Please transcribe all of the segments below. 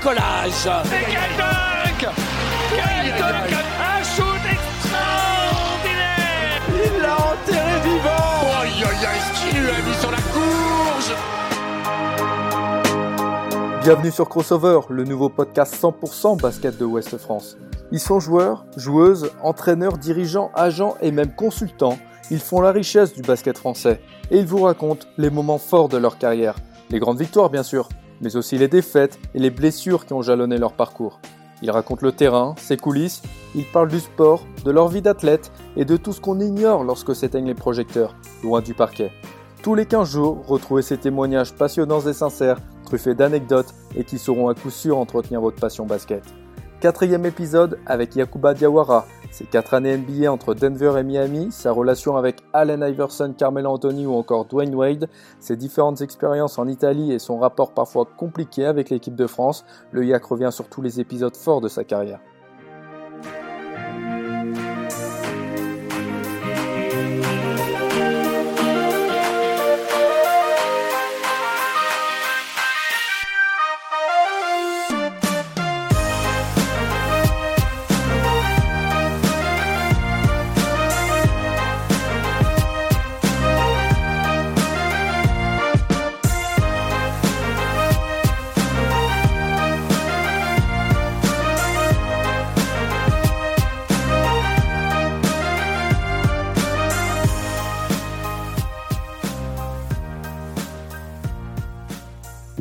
Attention, décollage Et quel dunk Quel dunk Un shoot extraordinaire Il l'a enterré vivant Aïe aïe aïe, ce qu'il lui a mis sur la courge Bienvenue sur Crossover, le nouveau podcast 100% basket de Ouest France. Ils sont joueurs, joueuses, entraîneurs, dirigeants, agents et même consultants. Ils font la richesse du basket français et ils vous racontent les moments forts de leur carrière. Les grandes victoires bien sûr, mais aussi les défaites et les blessures qui ont jalonné leur parcours. Ils racontent le terrain, ses coulisses, ils parlent du sport, de leur vie d'athlète et de tout ce qu'on ignore lorsque s'éteignent les projecteurs, loin du parquet. Tous les 15 jours, retrouvez ces témoignages passionnants et sincères, truffés d'anecdotes et qui sauront à coup sûr entretenir votre passion basket. Quatrième épisode avec Yakuba Diawara, ses quatre années NBA entre Denver et Miami, sa relation avec Allen Iverson, Carmelo Anthony ou encore Dwayne Wade, ses différentes expériences en Italie et son rapport parfois compliqué avec l'équipe de France, le Yak revient sur tous les épisodes forts de sa carrière.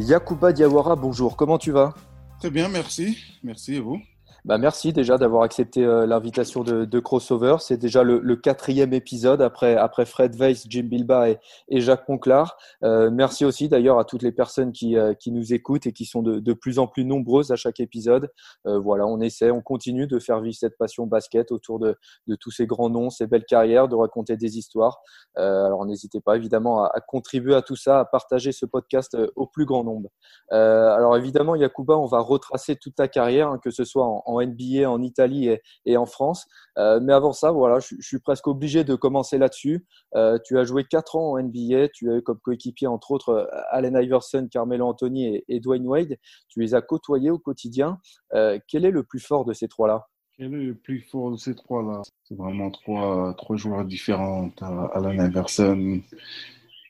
Yakuba Diawara, bonjour, comment tu vas? Très bien, merci. Merci et vous? Bah merci déjà d'avoir accepté euh, l'invitation de, de, Crossover. C'est déjà le, le, quatrième épisode après, après Fred Weiss, Jim Bilba et, et Jacques Monclar. Euh, merci aussi d'ailleurs à toutes les personnes qui, euh, qui nous écoutent et qui sont de, de, plus en plus nombreuses à chaque épisode. Euh, voilà, on essaie, on continue de faire vivre cette passion basket autour de, de tous ces grands noms, ces belles carrières, de raconter des histoires. Euh, alors n'hésitez pas évidemment à, à, contribuer à tout ça, à partager ce podcast au plus grand nombre. alors évidemment, Yakuba, on va retracer toute ta carrière, hein, que ce soit en NBA en Italie et, en France. Euh, mais avant ça, voilà, je, suis presque obligé de commencer là-dessus. Euh, tu as joué 4 ans en NBA, tu as eu comme coéquipier entre autres Allen Iverson, Carmelo Anthony et, et, Dwayne Wade. Tu les as côtoyés au quotidien. Euh, quel est le plus fort de ces trois-là? Quel est le plus fort de ces trois-là? C'est vraiment trois, trois joueurs différents. Allen Iverson,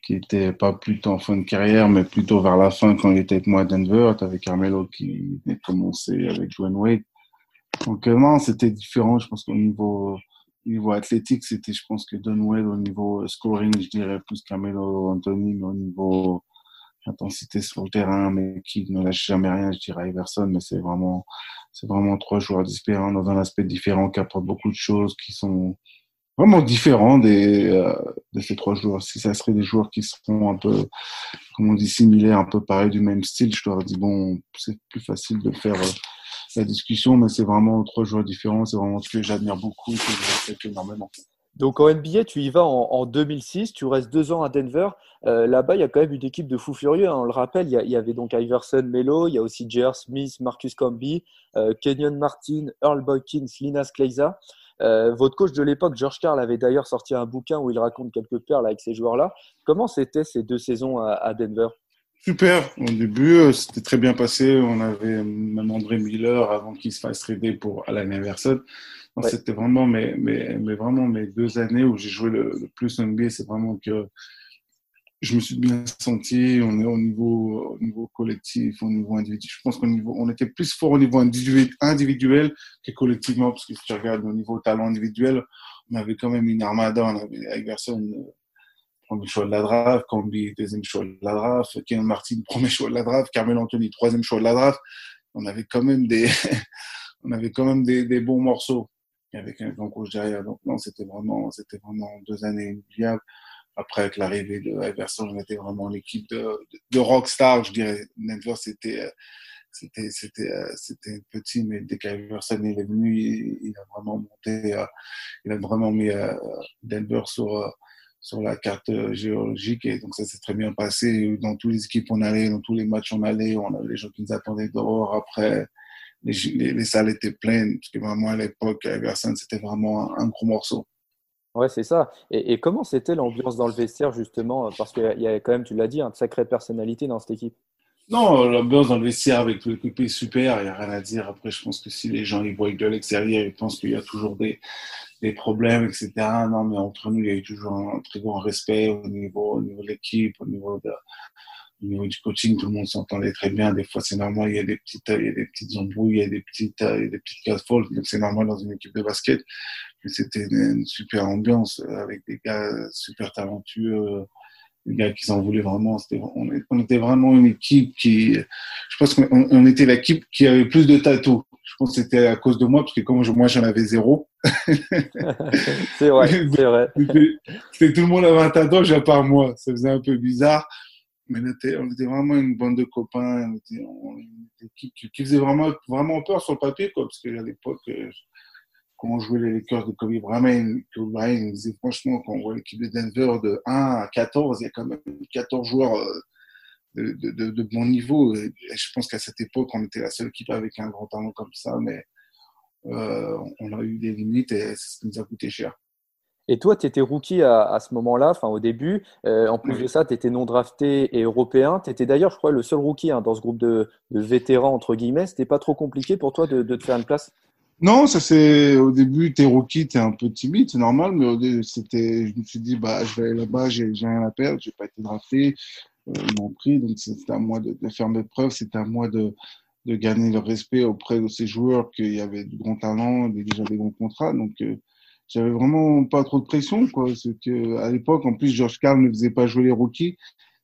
qui était pas plutôt en fin de carrière, mais plutôt vers la fin quand il était avec moi à Denver. Tu avais Carmelo qui venait de commencer avec Dwayne Wade. Donc euh, non, c'était différent. Je pense qu'au niveau, au niveau athlétique, c'était, je pense que Dunwell au niveau scoring, je dirais plus Carmelo Anthony, mais au niveau intensité sur le terrain, mais qui ne lâche jamais rien, je dirais Iverson. Mais c'est vraiment, c'est vraiment trois joueurs différents dans un aspect différent qui apportent beaucoup de choses, qui sont vraiment différents des, euh, de ces trois joueurs. Si ça serait des joueurs qui seront un peu, comme on dit, similaires, un peu pareil du même style, je leur dis bon, c'est plus facile de faire. La discussion, mais c'est vraiment trois joueurs différents. C'est vraiment ce que j'admire beaucoup et que je respecte énormément. Donc en NBA, tu y vas en, en 2006, tu restes deux ans à Denver. Euh, Là-bas, il y a quand même une équipe de fous furieux. Hein. On le rappelle, il y, avait donc Iverson, Melo, il y a aussi J.R. Smith, Marcus Camby, euh, Kenyon Martin, Earl Boykins, Linas Kleiza. Euh, votre coach de l'époque, George Karl, avait d'ailleurs sorti un bouquin où il raconte quelques perles avec ces joueurs-là. Comment c'était ces deux saisons à Denver? Super. Au début, c'était très bien passé. On avait même André Miller avant qu'il se fasse trader pour Alan Iverson. Ouais. C'était vraiment mes, mes, mes, vraiment mes deux années où j'ai joué le, le plus NBA. C'est vraiment que je me suis bien senti. On est au niveau, au niveau collectif, au niveau individuel. Je pense qu'on on était plus fort au niveau individuel, individuel que collectivement, parce que si tu regardes au niveau talent individuel, on avait quand même une armada. On avait Iverson premier choix de la draft, Camby, deuxième choix de la draft, Ken Martin, premier choix de la draft, Carmelo Anthony, troisième choix de la draft. On avait quand même des, on avait quand même des, bons morceaux avec un grand coach derrière. Donc non, c'était vraiment, c'était vraiment deux années inoubliables. Après, avec l'arrivée de Iverson, on était vraiment l'équipe de, de, de, rockstar, je dirais. Denver, c'était, c'était, c'était, c'était petit, mais dès qu'Iverson est venu, il, il, a vraiment monté, il a vraiment mis Denver sur, sur la carte géologique. Et donc ça s'est très bien passé. Dans toutes les équipes on allait dans tous les matchs on allait. On avait les gens qui nous attendaient dehors. Après les, les, les salles étaient pleines parce que vraiment à l'époque Iverson c'était vraiment un, gros morceau. Ouais c'est ça. Et, et comment c'était l'ambiance dans le vestiaire justement? Parce qu'il y a quand même tu l'as dit une sacrée personnalité dans cette équipe Non, l'ambiance dans le vestiaire avec tous les est super, il n'y a rien à dire. Après, je pense que si les gens ils voient de l'extérieur, ils pensent qu'il y a toujours des, des problèmes, etc. Non, mais entre nous, il y a eu toujours un très grand respect au niveau, au niveau de l'équipe, au niveau de, au niveau du coaching, tout le monde s'entendait très bien. Des fois, c'est normal, il y a des petites, il y a des petites embrouilles, il y a des petites, il y a des petites casse donc c'est normal dans une équipe de basket. Mais c'était une, super ambiance avec des gars super talentueux, des gars qui s'en voulaient vraiment. On, était vraiment une équipe qui, je pense qu'on on était l'équipe qui avait plus de tatous. Je pense que c'était à cause de moi, parce que comme moi j'en avais zéro. c'est vrai, c'est vrai. C'était tout le monde avait un tatouage à part moi. Ça faisait un peu bizarre mais on était, on était, vraiment une bande de copains, on était, on, une équipe qui, qui, faisait vraiment, vraiment peur sur le papier, quoi, parce qu'à l'époque, on jouait les Lakers de Kobe Bryant, Kobe Bryant franchement, quand on voit l'équipe de Denver de 1 à 14, il y a quand même 14 joueurs euh, de, de, de, de bon niveau. Et, je pense qu'à cette époque, on était la seule équipe avec un grand talent comme ça, mais euh, on a eu des limites et c'est ce qui nous a coûté cher. Et toi, tu étais rookie à, à ce moment-là, enfin au début. Euh, en plus de ça, tu étais non drafté et européen. Tu étais d'ailleurs, je crois, le seul rookie hein, dans ce groupe de, vétérans, entre guillemets. C'était pas trop compliqué pour toi de te faire une place? Non, ça c'est au début, tu es rookie, tu es un peu timide, c'est normal. Mais c'était, je me suis dit, bah, je vais aller là-bas, j'ai rien à perdre, j'ai pas été drafté. Euh, ils m'ont pris, donc c'était à moi de, faire mes preuves, c'était à moi de, de gagner le respect auprès de ces joueurs qu'il y avait du grand talent, déjà des bons contrats. Donc, euh, j'avais vraiment pas trop de pression, quoi. C'est que, à l'époque, en plus, George Carl ne faisait pas jouer les rookies.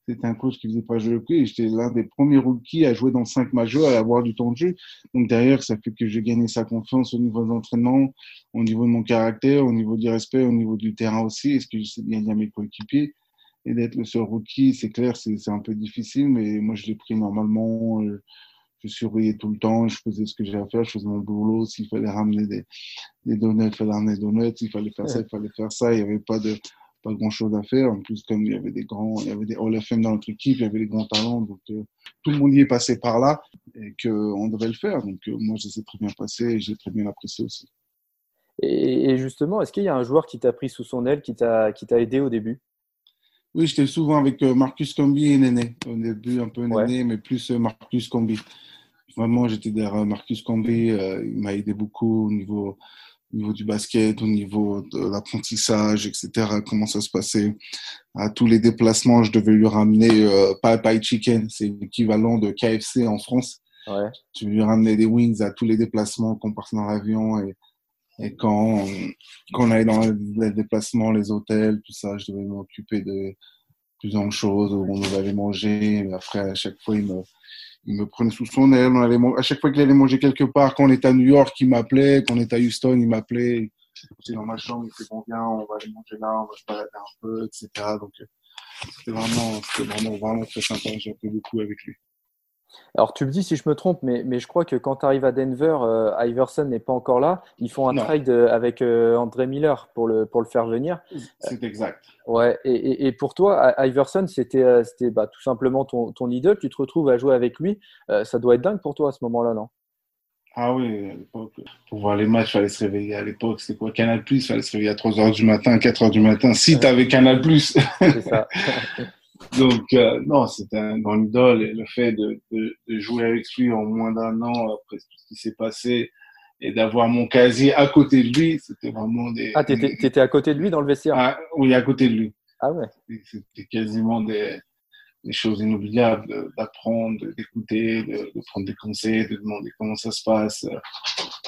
C'était un coach qui faisait pas jouer les rookies. Et j'étais l'un des premiers rookies à jouer dans cinq majeurs, à avoir du temps de jeu. Donc, derrière, ça fait que j'ai gagné sa confiance au niveau de l'entraînement, au niveau de mon caractère, au niveau du respect, au niveau du terrain aussi. Est-ce que je sais gagner à mes coéquipiers? Et d'être le seul rookie, c'est clair, c'est un peu difficile, mais moi, je l'ai pris normalement. Euh, je surveillais tout le temps, je faisais ce que j'avais à faire, je faisais mon boulot. S'il fallait ramener des, des donuts, il fallait ramener des donuts. S'il fallait faire ça, il fallait faire ça. Il n'y avait pas de pas grand chose à faire. En plus, comme il y avait des grands, il y avait des Hall of Fame dans notre équipe, il y avait des grands talents, donc euh, tout le monde y est passé par là et qu'on devait le faire. Donc euh, moi, ça s'est très bien passé et j'ai très bien apprécié aussi. Et, et justement, est-ce qu'il y a un joueur qui t'a pris sous son aile, qui t'a qui t'a aidé au début? Oui, j'étais souvent avec euh, Marcus Combi et Néné. Au début, un peu Néné, ouais. mais plus Marcus Combi. Vraiment, j'étais derrière Marcus Combi. Euh, il m'a aidé beaucoup au niveau, au niveau du basket, au niveau de l'apprentissage, etc. Comment ça se passait. À tous les déplacements, je devais lui ramener euh, Pie Chicken. C'est l'équivalent de KFC en France. Ouais. Je lui ramener des wings à tous les déplacements qu'on partait dans l'avion et, et quand, on, quand on allait dans les déplacements, les hôtels, tout ça, je devais m'occuper de plusieurs choses où on devait aller manger. Mais après, à chaque fois, il me, il me prenait sous son aile. On allait, à chaque fois qu'il allait manger quelque part, quand on était à New York, il m'appelait. Quand on était à Houston, il m'appelait. J'étais dans ma chambre, il fait bon, viens, on va aller manger là, on va se balader un peu, etc. Donc, c'était vraiment, c'était vraiment, vraiment très sympa. J'ai appris beaucoup avec lui. Alors, tu me dis si je me trompe, mais, mais je crois que quand tu arrives à Denver, euh, Iverson n'est pas encore là. Ils font un non. trade avec euh, André Miller pour le, pour le faire venir. C'est exact. Ouais, et, et, et, pour toi, Iverson, c'était euh, c'était bah, tout simplement ton, ton idole. Tu te retrouves à jouer avec lui. Euh, ça doit être dingue pour toi à ce moment-là, non? Ah oui, à l'époque, pour voir les matchs, il fallait se réveiller. À l'époque, c'était quoi? Canal Plus Il fallait se réveiller à 3 h du matin, 4 h du matin, si tu avais Canal Plus. C'est ça. Donc, euh, non, c'était un grand idole. Et le fait de, de, de, jouer avec lui en moins d'un an, après tout ce qui s'est passé, et d'avoir mon casier à côté de lui, c'était vraiment des. Ah, t'étais, étais à côté de lui dans le vestiaire? Ah, Oui, à côté de lui. Ah ouais. C'était quasiment des, des choses inoubliables d'apprendre, d'écouter, de, de, prendre des conseils, de demander comment ça se passe,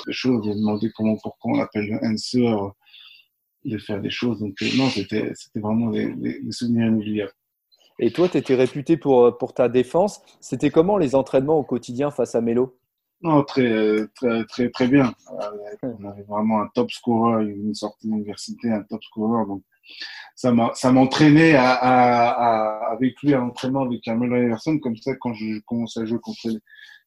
des choses, de demander comment, pourquoi on appelle le answer, de faire des choses. Donc, non, c'était, c'était vraiment des souvenirs inoubliables. Et toi, tu étais réputé pour, pour ta défense. C'était comment les entraînements au quotidien face à Melo? Non, très, très, très, très bien. On avait vraiment un top scorer, une sortie d'université, un top scorer. Donc, ça m'entraînait à, à, à, avec lui à l'entraînement avec Carmelo Anderson. Comme ça, quand je commençais à jouer contre les,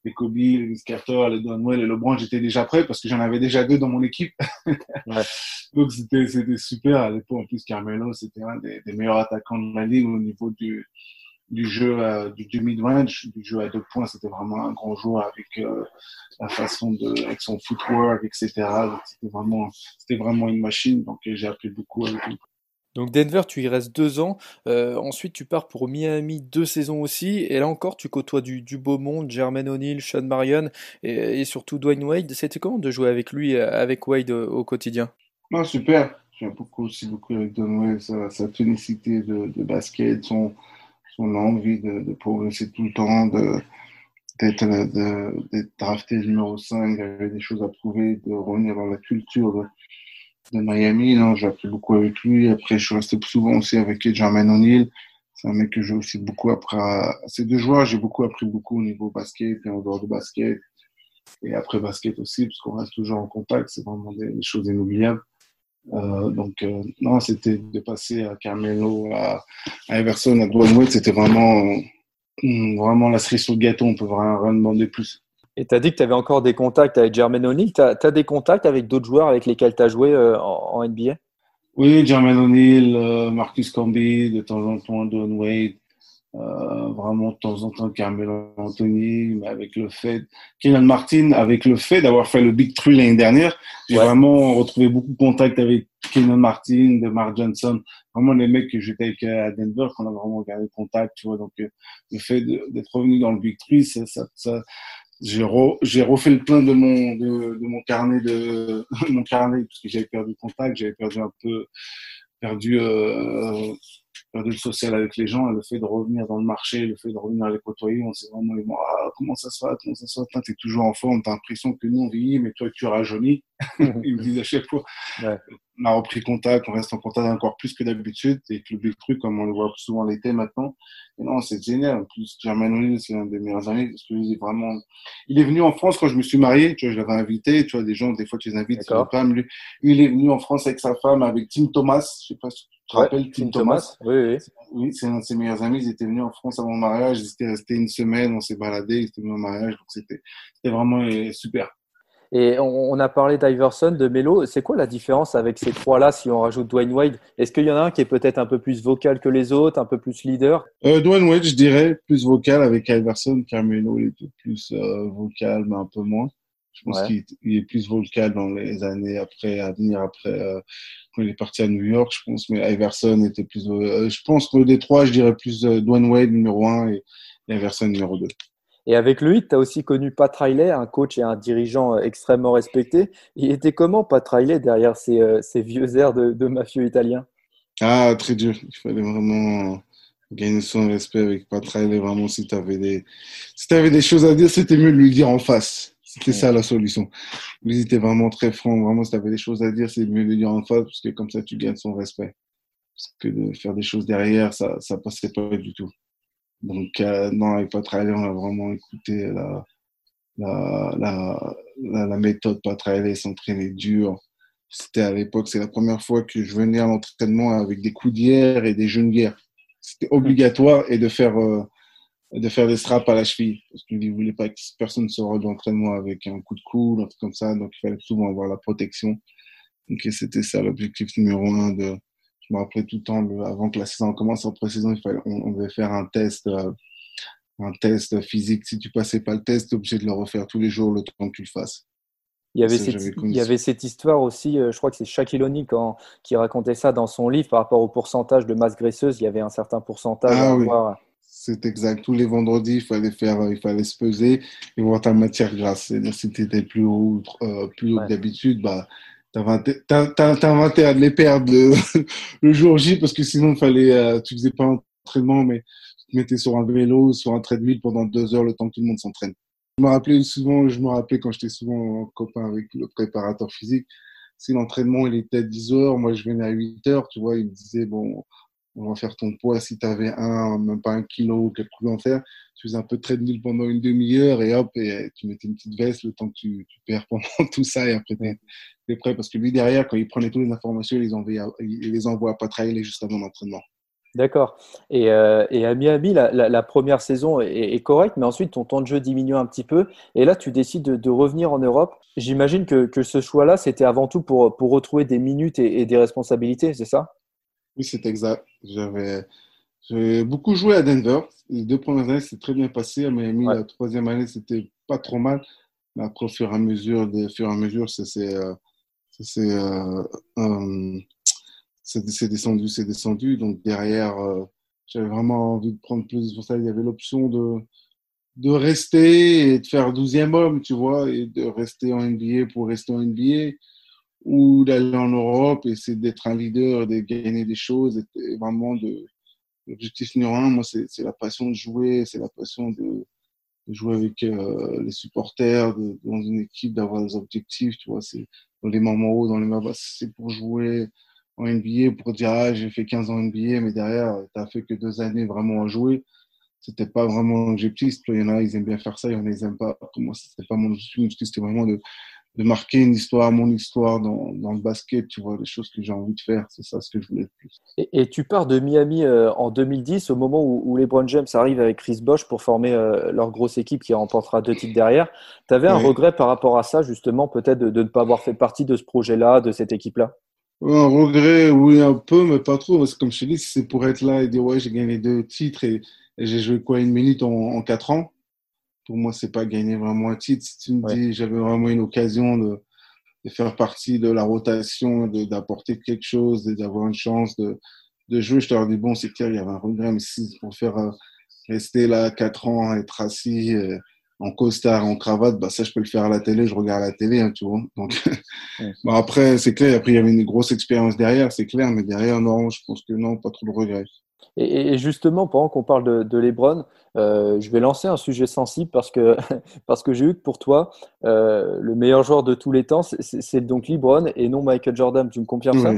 les Kobe, les Carter, les Donwell et LeBron, j'étais déjà prêt parce que j'en avais déjà deux dans mon équipe. Ouais. Donc c'était c'était super à l'époque. En plus, Carmelo, c'était un des, des, meilleurs attaquants de la ligue au niveau du du jeu euh, du, du mid-range, du jeu à deux points. C'était vraiment un grand joueur avec euh, la façon de, avec son footwork, etc. C'était vraiment c'était vraiment une machine. Donc j'ai appris beaucoup avec lui. Donc Denver, tu y restes deux ans. Euh, ensuite, tu pars pour Miami deux saisons aussi. Et là encore, tu côtoies du, du beau monde, Jermaine O'Neal, Sean Marion et, surtout Dwayne Wade. C'était comment de jouer avec lui, avec Wade au, quotidien? Non, super. J'aime beaucoup aussi beaucoup avec Dwayne Wade, sa, sa tonicité de, de, basket, son, son envie de, de, progresser tout le temps, d'être drafté numéro 5, il avait des choses à prouver, de revenir dans la culture de, de Miami. Non, j'ai appris beaucoup avec lui. Après, je suis resté souvent aussi avec Jermaine O'Neal. C'est un mec que j'ai aussi beaucoup appris. À... Ces deux joueurs, j'ai beaucoup appris beaucoup au niveau basket et en dehors de basket. Et après basket aussi, parce qu'on reste toujours en contact. C'est vraiment des, choses inoubliables. Euh, donc, euh, non, c'était de passer à Carmelo, à, à Everson, à Dwayne c'était vraiment, vraiment la cerise sur le gâteau. On peut vraiment rien demander plus. Et tu as dit que tu avais encore des contacts avec Jermaine O'Neal. Tu as, des contacts avec d'autres joueurs avec lesquels tu as joué euh, en, NBA Oui, Jermaine O'Neal, euh, Marcus Camby, de temps en temps Don Wade, euh, vraiment de temps en temps Carmelo Anthony, mais avec le fait, Kenan Martin, avec le fait d'avoir fait le Big Three l'année dernière, j'ai vraiment retrouvé beaucoup de contacts avec Kenan Martin, de Mark Johnson, vraiment les mecs que j'étais avec à Denver, qu'on a vraiment gardé contact, tu vois, donc le fait d'être revenu dans le Big Three, ça, ça, ça j'ai refait le plein de mon de, de mon carnet de mon carnet parce que j'avais perdu contact, j'avais perdu un peu perdu euh, le social avec les gens et le fait de revenir dans le marché, le fait de revenir les côtoyer, on s'est vraiment dit, ah, comment ça se fait, comment ça se fait, t'es toujours en forme, t'as l'impression que nous on vieillit, mais toi tu rajeunis. Ils me disent à chaque fois. Ouais. On a repris contact, on reste en contact encore plus que d'habitude, et que le big truc, comme on le voit souvent l'été maintenant. Et non, c'est génial. En plus, Germain c'est un des meilleurs amis, parce que lui, vraiment, il est venu en France quand je me suis marié, tu vois, je l'avais invité, tu vois, des gens, des fois, tu les invites, c'est femme, lui, il est venu en France avec sa femme, avec Tim Thomas, je sais pas si te rappelles, Tim, Thomas? Oui, oui. Oui, c'est un de ses meilleurs amis, ils étaient venus en France avant mon mariage, ils étaient restés une semaine, on s'est baladé, ils étaient venus au mariage, donc c'était, c'était vraiment euh, super. Et on, a parlé d'Iverson, de Melo. C'est quoi la différence avec ces trois-là si on rajoute Dwayne Wade? Est-ce qu'il y en a un qui est peut-être un peu plus vocal que les autres, un peu plus leader? Euh, Dwayne Wade, je dirais, plus vocal avec Iverson, car Melo il était plus euh, vocal, mais un peu moins. Je pense qu'il est plus vocal dans les années après, à venir après, euh, quand il est parti à New York, je pense. Mais Iverson était plus. Euh, je pense que des trois, je dirais plus Dwayne Wade numéro un et, et Iverson numéro deux. Et avec lui, tu as aussi connu Pat Riley, un coach et un dirigeant euh, extrêmement respecté. Il était comment Pat Riley derrière ces, euh, vieux airs de, de, mafieux italien Ah, très dur. Il fallait vraiment gagner son respect avec Pat Riley. Vraiment, si tu avais, des... si avais des choses à dire, c'était mieux de lui dire en face. C'était ça la solution. Lui, était vraiment très franc. Vraiment, si tu avais des choses à dire, c'est mieux de dire en face parce que comme ça, tu gagnes son respect. Parce que de faire des choses derrière, ça ne passait pas du tout. Donc, euh, non, avec Patraile, on a vraiment écouté la, la, la, la, méthode Patraile, s'entraîner dur. C'était à l'époque, c'est la première fois que je venais à l'entraînement avec des coudières et des genouillères. C'était obligatoire et de faire, euh, de faire des straps à la cheville. Parce qu'il ne voulait pas que personne se rende l'entraînement avec un coup de coude, un truc comme ça. Donc, il fallait souvent avoir la protection. Donc, c'était ça l'objectif numéro un de, je me rappelais tout le temps, avant que la saison commence en pré-saison, il fallait, on, devait faire un test, euh, un test physique. Si tu passais pas le test, tu es obligé de le refaire tous les jours le temps que tu le fasses. Il y, avait cette, il y avait cette histoire aussi, euh, je crois que c'est Shaquille O'Neal qui racontait ça dans son livre par rapport au pourcentage de masse graisseuse. Il y avait un certain pourcentage ah, oui. C'est exact. Tous les vendredis, il fallait faire, il fallait se peser et voir ta matière grasse. Si tu étais plus haut, euh, plus haut que d'habitude, bah, T'as inventé à les perdre le, jour J parce que sinon, fallait, euh, tu faisais pas un entraînement, mais tu te mettais sur un vélo, sur un treadmill pendant deux heures le temps que tout le monde s'entraîne. Je me rappelais souvent, je me rappelais quand j'étais souvent en copain avec le préparateur physique, si l'entraînement il était à 10 heures, moi je venais à 8 heures, tu vois, il me disait, bon, on va faire ton poids. Si tu avais un, même pas un kilo ou quelque chose en faire, tu faisais un peu de treadmill pendant une demi-heure et hop, et tu mettais une petite veste le temps que tu, perds pendant tout ça et après tu es, prêt. Parce que lui, derrière, quand il prenait toutes les informations, il les envoie, il les envoie travailler juste avant l'entraînement. D'accord. Et, euh, et, à Miami, la, première saison est, correcte, mais ensuite ton temps de jeu diminue un petit peu. Et là, tu décides de, revenir en Europe. J'imagine que, ce choix-là, c'était avant tout pour, retrouver des minutes et des responsabilités, c'est ça? Oui, c'est exact. J'avais beaucoup joué à Denver. Les deux premières années, c'était très bien passé. À Miami, la troisième année, c'était pas trop mal. Mais après, au fur et à mesure, des fur et à mesure, c'est euh, euh, c'est descendu, c'est descendu. Donc derrière, euh, j'avais vraiment envie de prendre plus. Pour ça, il y avait l'option de, de rester et de faire 12e homme, tu vois, et de rester en NBA pour rester en NBA, ou d'aller en Europe et essayer d'être un leader, de gagner des choses, et vraiment de. L'objectif numéro un, moi, c'est la passion de jouer, c'est la passion de, de jouer avec euh, les supporters, de, dans une équipe, d'avoir des objectifs, tu vois, c'est dans les moments hauts, dans les moments bas, c'est pour jouer en NBA, pour dire, ah, j'ai fait 15 ans NBA, mais derrière, tu fait que deux années vraiment à jouer c'était pas vraiment l'objectif. Il y en a, ils aiment bien faire ça, il y en a, ils aiment pas. Pour moi, c'était pas mon objectif. C'était vraiment de, de marquer une histoire, mon histoire dans, dans, le basket, tu vois, les choses que j'ai envie de faire. C'est ça ce que je voulais le plus. Et, et tu pars de Miami euh, en 2010, au moment où, où les Brown James arrivent avec Chris Bosch pour former euh, leur grosse équipe qui remportera deux titres derrière. Tu avais un regret par rapport à ça, justement, peut-être de, de, ne pas avoir fait partie de ce projet-là, de cette équipe-là? Un regret, oui, un peu, mais pas trop. Parce que comme je te dis, c'est pour être là et dire, ouais, j'ai gagné deux titres et j'ai joué quoi une minute en, en quatre ans. Pour moi, c'est pas gagner vraiment un titre. Si tu me dis, j'avais vraiment une occasion de, de, faire partie de la rotation, d'apporter quelque chose, d'avoir une chance de, de jouer, je te dis, bon, c'est clair, il y avait un regret, mais si pour faire euh, rester là quatre ans, être assis euh, en costard, en cravate, bah ça, je peux le faire à la télé, je regarde la télé, hein, tu vois. Donc, bon, après, c'est clair, après, il y avait une grosse expérience derrière, c'est clair, mais derrière, non, je pense que non, pas trop de regrets. Et, justement, pendant qu'on parle de, de Lebron, euh, je vais lancer un sujet sensible parce que, parce que j'ai eu que pour toi, euh, le meilleur joueur de tous les temps, c'est donc Lebron et non Michael Jordan. Tu me confirmes ça?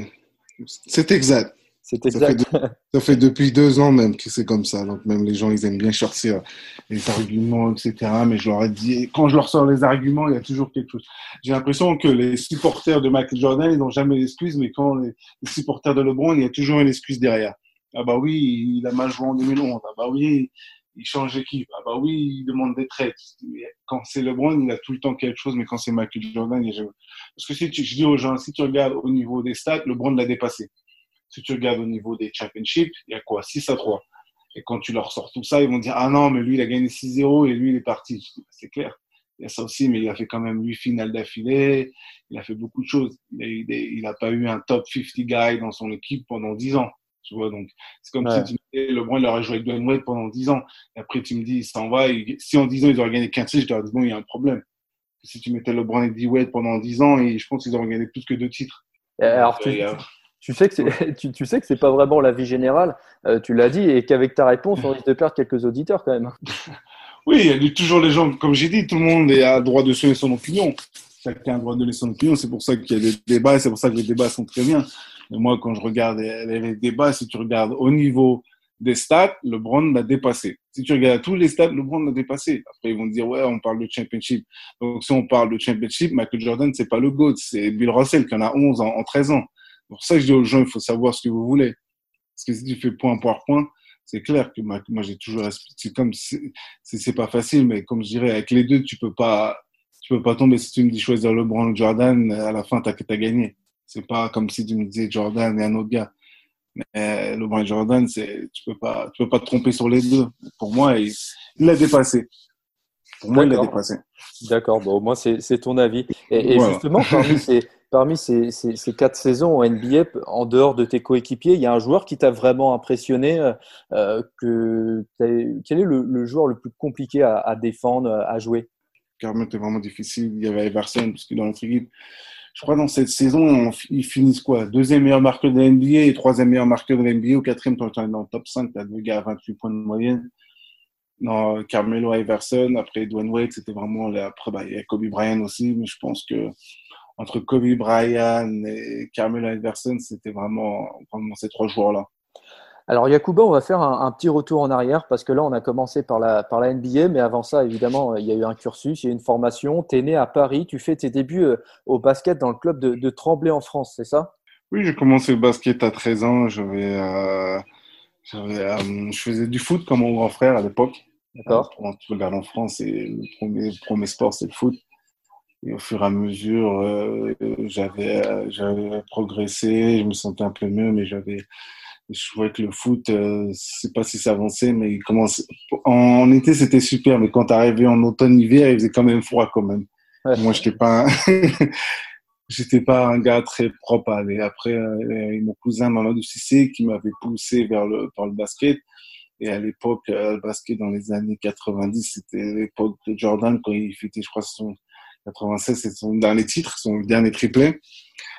C'est exact. C'est exact. Ça fait, ça fait, depuis deux ans même que c'est comme ça. Donc même les gens, ils aiment bien chercher les arguments, etc. Mais je leur ai dit, quand je leur sors les arguments, il y a toujours quelque chose. J'ai l'impression que les supporters de Michael Jordan, ils n'ont jamais d'excuses, mais quand les supporters de LeBron, il y a toujours une excuse derrière. Ah bah oui, il a mal joué en 2011. Ah bah oui, il change d'équipe. Ah bah oui, il demande des traites. Quand c'est LeBron, il a tout le temps quelque chose, mais quand c'est Michael Jordan, il. Parce que si tu, je dis aux gens, si tu regardes au niveau des stats, LeBron l'a dépassé. Si tu regardes au niveau des championships, il y a quoi? 6 à 3. Et quand tu leur sors tout ça, ils vont dire, ah non, mais lui, il a gagné 6-0 et lui, il est parti. C'est clair. Il y a ça aussi, mais il a fait quand même 8 finales d'affilée. Il a fait beaucoup de choses. Il n'a pas eu un top 50 guy dans son équipe pendant 10 ans. Tu vois, donc c'est comme si tu me disais, LeBron, il aurait joué avec Dwayne Wade pendant 10 ans. Et après, tu me dis, il s'en va. si en 10 ans, ils auraient gagné 15 titres, je te dis, bon, il y a un problème. Si tu mettais LeBron et D Wade pendant 10 ans, et je pense qu'ils auraient gagné plus que deux titres. Alors, tu, tu, sais que c'est, tu, tu, sais que c'est pas vraiment la vie générale. Euh, tu l'as dit, et qu'avec ta réponse, on risque de perdre quelques auditeurs quand même. oui, il y a toujours les gens, comme j'ai dit, tout le monde a droit de donner son opinion. Chacun a droit de donner son opinion. C'est pour ça qu'il y a des débats, et c'est pour ça que les débats sont très bien moi, quand je regarde les, débats, si tu regardes au niveau des stats, LeBron l'a dépassé. Si tu regardes tous les stats, LeBron l'a dépassé. Après, ils vont dire, ouais, on parle de championship. Donc, si on parle de championship, Michael Jordan, c'est pas le GOAT, c'est Bill Russell qui en a 11 en, 13 ans. Pour ça, je dis aux gens, il faut savoir ce que vous voulez. Parce que si tu fais point par point, c'est clair que moi, j'ai toujours c'est comme c'est pas facile mais comme je dirais avec les deux tu peux pas tu peux pas tomber si tu me dis choisir LeBron ou Jordan à la fin tu as, as gagné c'est pas comme si tu me disais Jordan et un autre gars. Mais LeBron Jordan, c'est, tu peux pas, tu peux pas te tromper sur les deux. Pour moi, il l'a dépassé. Pour moi, il l'a dépassé. D'accord. Bon, au moins, c'est, ton avis. Et, justement, parmi ces, parmi ces, ces, ces, quatre saisons en NBA, en dehors de tes coéquipiers, il y a un joueur qui t'a vraiment impressionné. Euh, que, quel est le, le, joueur le plus compliqué à, à défendre, à jouer? Carrément, c'était vraiment difficile. Il y avait Everson, parce que dans notre équipe, je crois dans cette saison, ils finissent quoi? Deuxième meilleur marqueur de la NBA et troisième meilleur marqueur de la NBA. Au quatrième, tu es dans le top 5, tu as deux gars à 28 points de moyenne. Non, Carmelo Iverson, après Dwayne Wade, c'était vraiment. Après, bah, il y a Kobe Bryant aussi, mais je pense que entre Kobe Bryant et Carmelo Iverson, c'était vraiment, vraiment ces trois joueurs-là. Alors Yacouba, on va faire un, petit retour en arrière parce que là, on a commencé par la, par la NBA, mais avant ça, évidemment, il y a eu un cursus, il y a eu une formation. Tu es né à Paris, tu fais tes débuts euh, au basket dans le club de, de Tremblay en France, c'est ça? Oui, j'ai commencé le basket à 13 ans. J'avais, euh, euh, je faisais du foot comme mon grand frère à l'époque. D'accord. Quand tu regardes en France, le premier, premier sport, c'est le foot. Et au fur et à mesure, j'avais, j'avais progressé, je me sentais un peu mieux, mais j'avais je trouvais que le foot, euh, c'est pas si ça avançait, mais il commence. En été, c'était super, mais quand t'arrivais en automne, hiver, il faisait quand même froid quand même. Moi, j'étais pas, j'étais pas un gars très propre à aller. Après, euh, mon cousin Mamadou Sissé qui m'avait poussé vers le, par le basket. Et à l'époque, euh, le basket dans les années 90, c'était l'époque de Jordan quand il fêtait, je crois, son 96, c'est son dernier titre, son dernier triplé.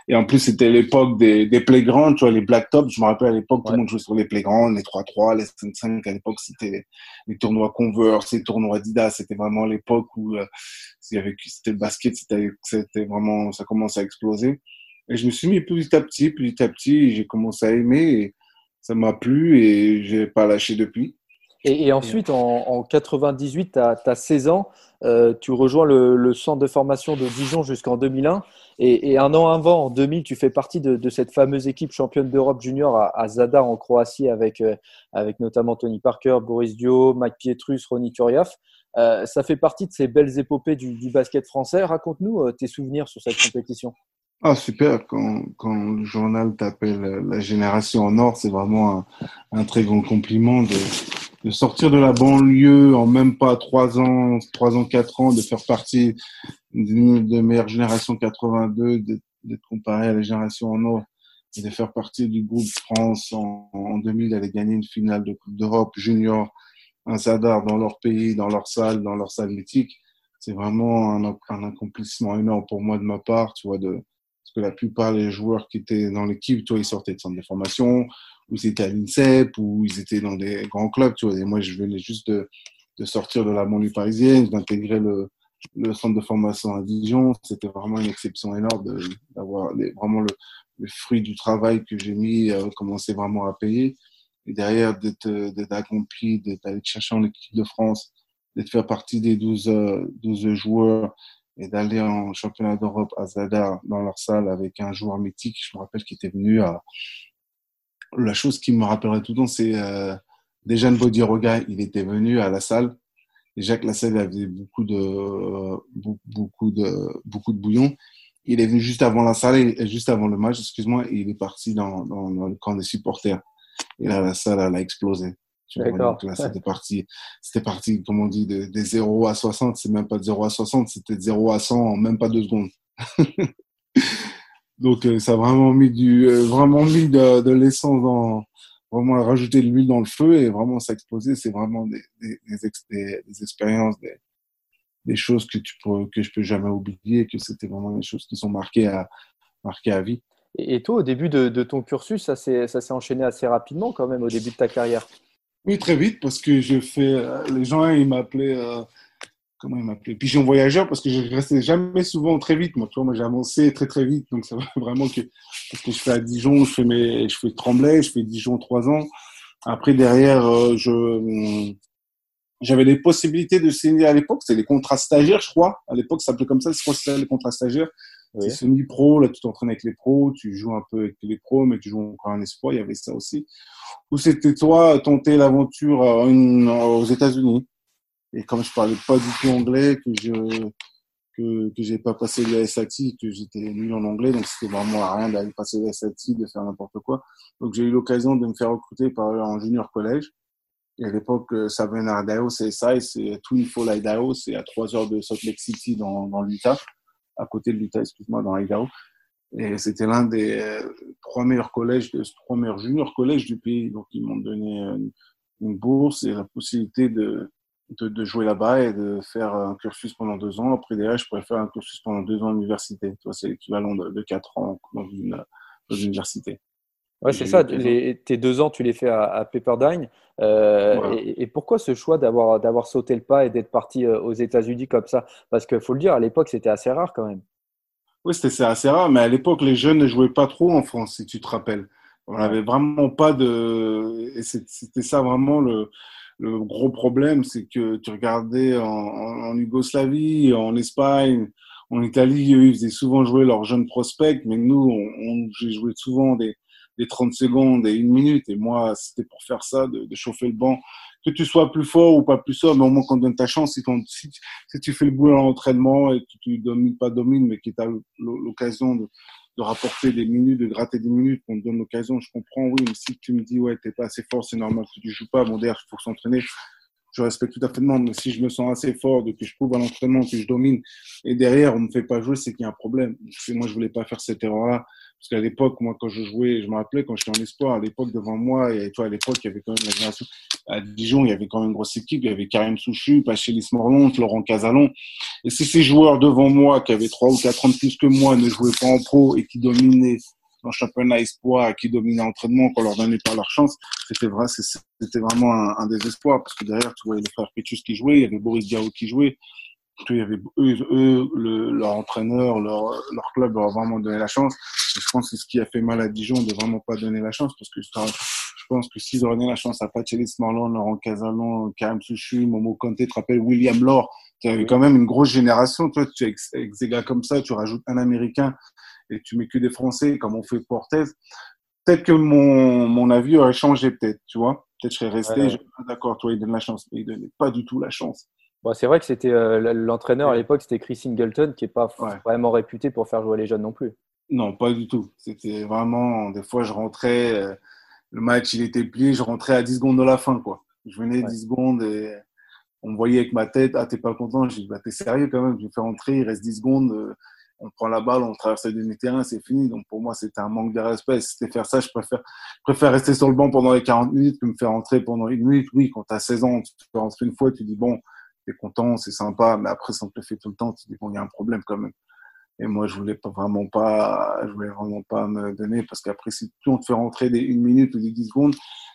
Et en plus, c'était l'époque des, des playgrounds, tu vois, les black tops. Je me rappelle à l'époque, tout le monde jouait sur les playgrounds, les 3-3, les 5-5. À l'époque, c'était les, tournois Converse, les tournois Adidas. C'était vraiment l'époque où euh, c'était le basket, c'était, c'était vraiment, ça commençait à exploser. Et je me suis mis petit à petit, petit à petit, j'ai commencé à aimer et ça m'a plu et j'ai pas lâché depuis. Et, ensuite, en, en 98, tu as, 16 ans, euh, tu rejoins le, centre de formation de Dijon jusqu'en 2001. Et, un an avant, en 2000, tu fais partie de, cette fameuse équipe championne d'Europe junior à, Zadar en Croatie avec, euh, avec notamment Tony Parker, Boris Dio, Mike Pietrus, Ronnie Turiaf. Euh, ça fait partie de ces belles épopées du, basket français. Raconte-nous tes souvenirs sur cette compétition. Ah, super. Quand, quand le journal t'appelle la génération en or, c'est vraiment un, un, très grand compliment de, de sortir de la banlieue en même pas trois ans, trois ans, quatre ans, de faire partie d'une de meilleure génération 82, d'être comparé à la génération en or et de faire partie du groupe France en, en 2000, d'aller gagner une finale de Coupe d'Europe junior, un Zadar dans leur pays, dans leur salle, dans leur salle mythique. C'est vraiment un, un, accomplissement énorme pour moi de ma part, tu vois, de, que la plupart des joueurs qui étaient dans l'équipe, tu ils sortaient de centre de formation, où ils étaient à l'INSEP, ou ils étaient dans des grands clubs, tu vois. Et moi, je venais juste de, sortir de la banlieue parisienne, d'intégrer le, centre de formation à Dijon. C'était vraiment une exception énorme d'avoir vraiment le, fruit du travail que j'ai mis à commencer vraiment à payer. Et derrière, d'être accompli, d'être allé chercher en équipe de France, d'être faire partie des 12, 12 joueurs et d'aller en championnat d'Europe à Zadar dans leur salle avec un joueur mythique, je me rappelle, qui était venu à, la chose qui me rappellerait tout le temps, c'est euh, déjà Bodiroga, il était venu à la salle. Déjà que la salle avait beaucoup de, euh, beaucoup de, beaucoup de bouillon. Il est venu juste avant la salle et juste avant le match, excuse-moi, et il est parti dans, dans, le camp des supporters. Et là, la salle, elle a explosé. D'accord. Là, c'était parti, c'était parti, comme on dit, de, des 0 à 60. C'est même pas de 0 à 60, c'était de 0 à 100 en même pas deux secondes. Donc euh, ça a vraiment mis du, euh, vraiment mis de, de l'essence dans, vraiment rajouter de l'huile dans le feu et vraiment s'exposer. C'est vraiment des, des, des, des expériences, des, des, choses que tu peux, que je peux jamais oublier, que c'était vraiment des choses qui sont marquées à, marquées à vie. Et toi, au début de, de ton cursus, ça s'est enchaîné assez rapidement quand même au début de ta carrière? Oui, très vite parce que je fais, euh, les gens ils m'appelaient comment il m'appelait Pigeon voyageur parce que je restais jamais souvent très vite. Moi, moi j'ai avancé très très vite, donc ça va vraiment que parce que je fais à Dijon, je fais mes, je fais Tremblay, je fais Dijon trois ans. Après derrière, euh, je j'avais des possibilités de signer à l'époque, c'était les contrats stagiaires, je crois. À l'époque, ça s'appelait comme ça, c'est quoi les contrats stagiaires C'est semi-pro, là tu t'entraînes avec les pros, tu joues un peu avec les pros, mais tu joues encore un espoir, il y avait ça aussi. Ou c'était toi tenter l'aventure aux États-Unis? Et comme je parlais pas du tout anglais, que je que que j'ai pas passé le SAT, que j'étais nul en anglais, donc c'était vraiment à rien d'aller passer le SAT, de faire n'importe quoi. Donc j'ai eu l'occasion de me faire recruter par un junior collège. Et à l'époque, ça venait d'Idaho, c'est ça, et c'est Twin Fall Idaho, c'est à trois heures de Salt Lake City dans, dans l'Utah, à côté de l'Utah, excuse-moi, dans Idaho. Et c'était l'un des euh, trois meilleurs collèges, trois meilleurs juniors collèges du pays. Donc ils m'ont donné une, une bourse et la possibilité de, de, de, jouer là-bas et de faire un cursus pendant deux ans. Après, derrière, je pourrais faire un cursus pendant deux ans à l'université. C'est l'équivalent de, de, quatre ans dans une, dans une université. Ouais, c'est ça. Les, tes deux ans, tu les fais à, à Pepperdine. Euh, et, et, pourquoi ce choix d'avoir, d'avoir sauté le pas et d'être parti euh, aux États-Unis comme ça? Parce qu'il faut le dire, à l'époque, c'était assez rare quand même. Oui, c'était assez rare, mais à l'époque, les jeunes ne jouaient pas trop en France, si tu te rappelles. On n'avait vraiment pas de. Et c'était ça vraiment le le gros problème, c'est que tu regardais en, en, Yougoslavie, en Espagne, en Italie, ils faisaient souvent jouer leurs jeunes prospects, mais nous, on, on j'ai joué souvent des, des 30 secondes et une minute. Et moi, c'était pour faire ça, de, de, chauffer le banc. Que tu sois plus fort ou pas plus fort, mais au moins qu'on donne ta chance. Si, si, si, tu fais le boulot en entraînement et que tu domines, pas domines, mais que tu as l'occasion de, de rapporter des minutes, de gratter des minutes, qu'on te donne l'occasion, je comprends, oui, mais si tu me dis, ouais, t'es pas assez fort, c'est normal que tu joues pas, bon, d'ailleurs, il faut s'entraîner. je respecte tout à fait le monde. Mais si je me sens assez fort, de que je prouve à l'entraînement que je domine, et derrière, on me fait pas jouer, c'est qu'il y a un problème. Moi, je voulais pas faire cette erreur-là. Parce qu'à l'époque, moi, quand je jouais, je me rappelais quand j'étais en espoir, à l'époque, devant moi, et toi, à l'époque, il y avait quand même la génération. À Dijon, il y avait quand même une grosse équipe. Il y avait Karim Souchu, Pachelis Morlon, Laurent Casalon. Et c'est ces joueurs devant moi, qui avaient trois ou quatre ans de plus que moi, ne jouaient pas en pro et qui dominaient dans le championnat espoir, qui dominaient l'entraînement, qu'on leur donnait pas leur chance, c'était vrai, c'était vraiment un, désespoir. Parce que derrière, tu voyais le frère Pétus qui jouait, il y avait Boris Diaw qui jouait. Il y avait eux, eux le, leur entraîneur, leur, leur club leur a vraiment donné la chance. Et je pense que c'est ce qui a fait mal à Dijon de vraiment pas donner la chance parce que je pense que s'ils auraient donné la chance à Pachelis Marlon, Laurent Casalon, Karim Souchu, Momo Conte, tu te rappelles William Law, tu avais quand même une grosse génération. Toi, tu, avec, avec ces gars comme ça, tu rajoutes un Américain et tu mets que des Français comme on fait Portez. Peut-être que mon, mon avis aurait changé, peut-être, tu vois. Peut-être je serais resté, ouais, ouais. d'accord, toi, il donne la chance, mais il donnait pas du tout la chance. Bon, c'est vrai que c'était euh, l'entraîneur à l'époque, c'était Chris Singleton, qui n'est pas ouais. vraiment réputé pour faire jouer les jeunes non plus. Non, pas du tout. C'était vraiment, des fois, je rentrais, euh, le match, il était plié, je rentrais à 10 secondes de la fin, quoi. Je venais ouais. 10 secondes et on me voyait avec ma tête, ah, t'es pas content? Je dis, bah, t'es sérieux quand même, je vais faire entrer, il reste 10 secondes, euh, on prend la balle, on traverse le demi-terrain, c'est fini. Donc pour moi, c'était un manque de respect. Si c'était faire ça, je préfère, je préfère rester sur le banc pendant les 40 minutes que me faire entrer pendant une minute. Oui, quand tu as 16 ans, tu peux rentrer une fois, tu dis, bon, t'es content, c'est sympa, mais après, ça te le fait tout le temps, tu dis, bon, il y a un problème quand même. Et moi, je voulais pas vraiment pas, je voulais vraiment pas me donner parce qu'après, si on te fait rentrer des une minute ou des 10 secondes,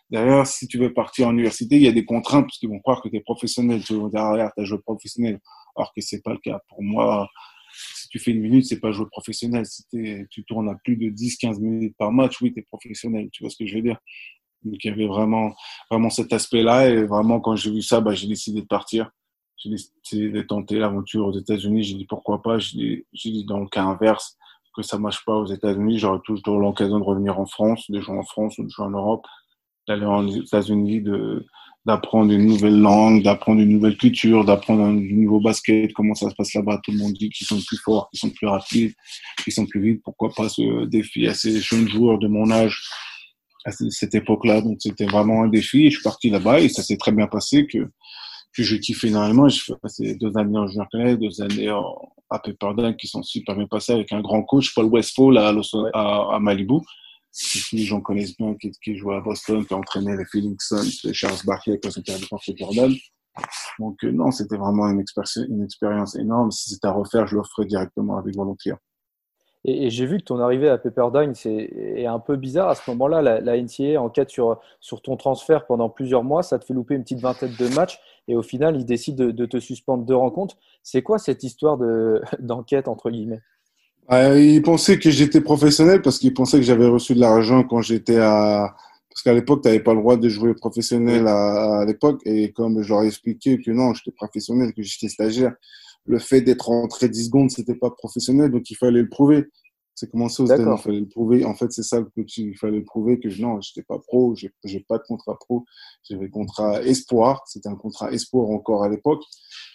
derrière, si tu veux partir en université, il y a des contraintes parce qu'ils vont croire que tu es professionnel. Tu vas derrière, tu as joué professionnel. Alors que c'est pas le cas. Pour moi, si tu fais une minute, c'est pas jouer professionnel. Si tu tournes à plus de 10, 15 minutes par match, oui, tu es professionnel. Tu vois ce que je veux dire? Donc, il y avait vraiment, vraiment cet aspect-là. Et vraiment, quand j'ai vu ça, bah, j'ai décidé de partir j'ai décidé de tenter l'aventure aux États-Unis. J'ai dit pourquoi pas? J'ai dit dans le cas inverse que ça marche pas aux États-Unis, j'aurais toujours l'occasion de revenir en France, de jouer en France ou de jouer en Europe, d'aller aux États-Unis, de d'apprendre une nouvelle langue, d'apprendre une nouvelle culture, d'apprendre du nouveau basket, comment ça se passe là-bas. Tout le monde dit qu'ils sont plus forts, qu'ils sont plus rapides, qu'ils sont plus vite. Pourquoi pas ce défi à ces jeunes joueurs de mon âge à cette époque-là? Donc c'était vraiment un défi. Je suis parti là-bas et ça s'est très bien passé que que j'ai kiffé énormément. J'ai passé deux années en junior college, deux années en, à Pepperdine qui sont super bien passées avec un grand coach, Paul Westfall à, Los, à, à Malibu. Les gens connaissent bien, qui, qui jouait à Boston, qui a entraîné les Phoenix Suns, les Charles Barkley quand c'était à Pepperdine. Donc euh, non, c'était vraiment une, expérience, une expérience énorme. Si c'était à refaire, je l'offrais directement avec volontiers. Et, et j'ai vu que ton arrivée à Pepperdine c'est un peu bizarre. À ce moment-là, la, la NCA enquête sur, sur ton transfert pendant plusieurs mois. Ça te fait louper une petite vingtaine de matchs. Et au final, ils décident de, te suspendre deux rencontres. C'est quoi cette histoire d'enquête, de, entre guillemets? Euh, Ils pensaient que j'étais professionnel parce qu'ils pensaient que j'avais reçu de l'argent quand j'étais à. Parce qu'à l'époque, tu n'avais pas le droit de jouer professionnel à, à l'époque. Et comme je leur ai expliqué que non, j'étais professionnel, que j'étais stagiaire, le fait d'être rentré 10 secondes, c'était pas professionnel, donc il fallait le prouver. C'est commencé aux États-Unis, il fallait le prouver. En fait, c'est ça que il fallait le prouver que non, j'étais pas pro, j'ai, pas de contrat pro, j'avais contrat espoir, c'était un contrat espoir encore à l'époque.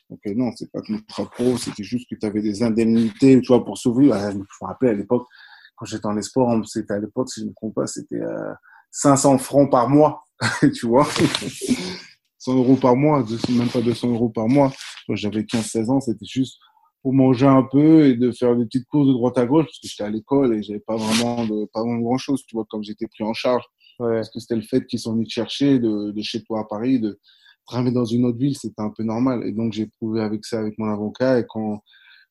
Donc euh, non, c'est pas contrat pro, c'était juste que tu avais des indemnités, tu vois, pour sauver. Ah, je me rappelle à l'époque, quand j'étais en espoir, c'était à l'époque, si je ne me trompe pas, c'était euh, 500 francs par mois, tu vois? 100 euros par mois, même pas 200 euros par mois. J'avais 15-16 ans, c'était juste pour manger un peu et de faire des petites courses de droite à gauche parce que j'étais à l'école et j'avais pas vraiment de pas vraiment grand chose, tu vois, comme j'étais pris en charge. Ouais. Parce que c'était le fait qu'ils sont venus te chercher de, de chez toi à Paris, de ramener dans une autre ville, c'était un peu normal. Et donc j'ai prouvé avec ça avec mon avocat et quand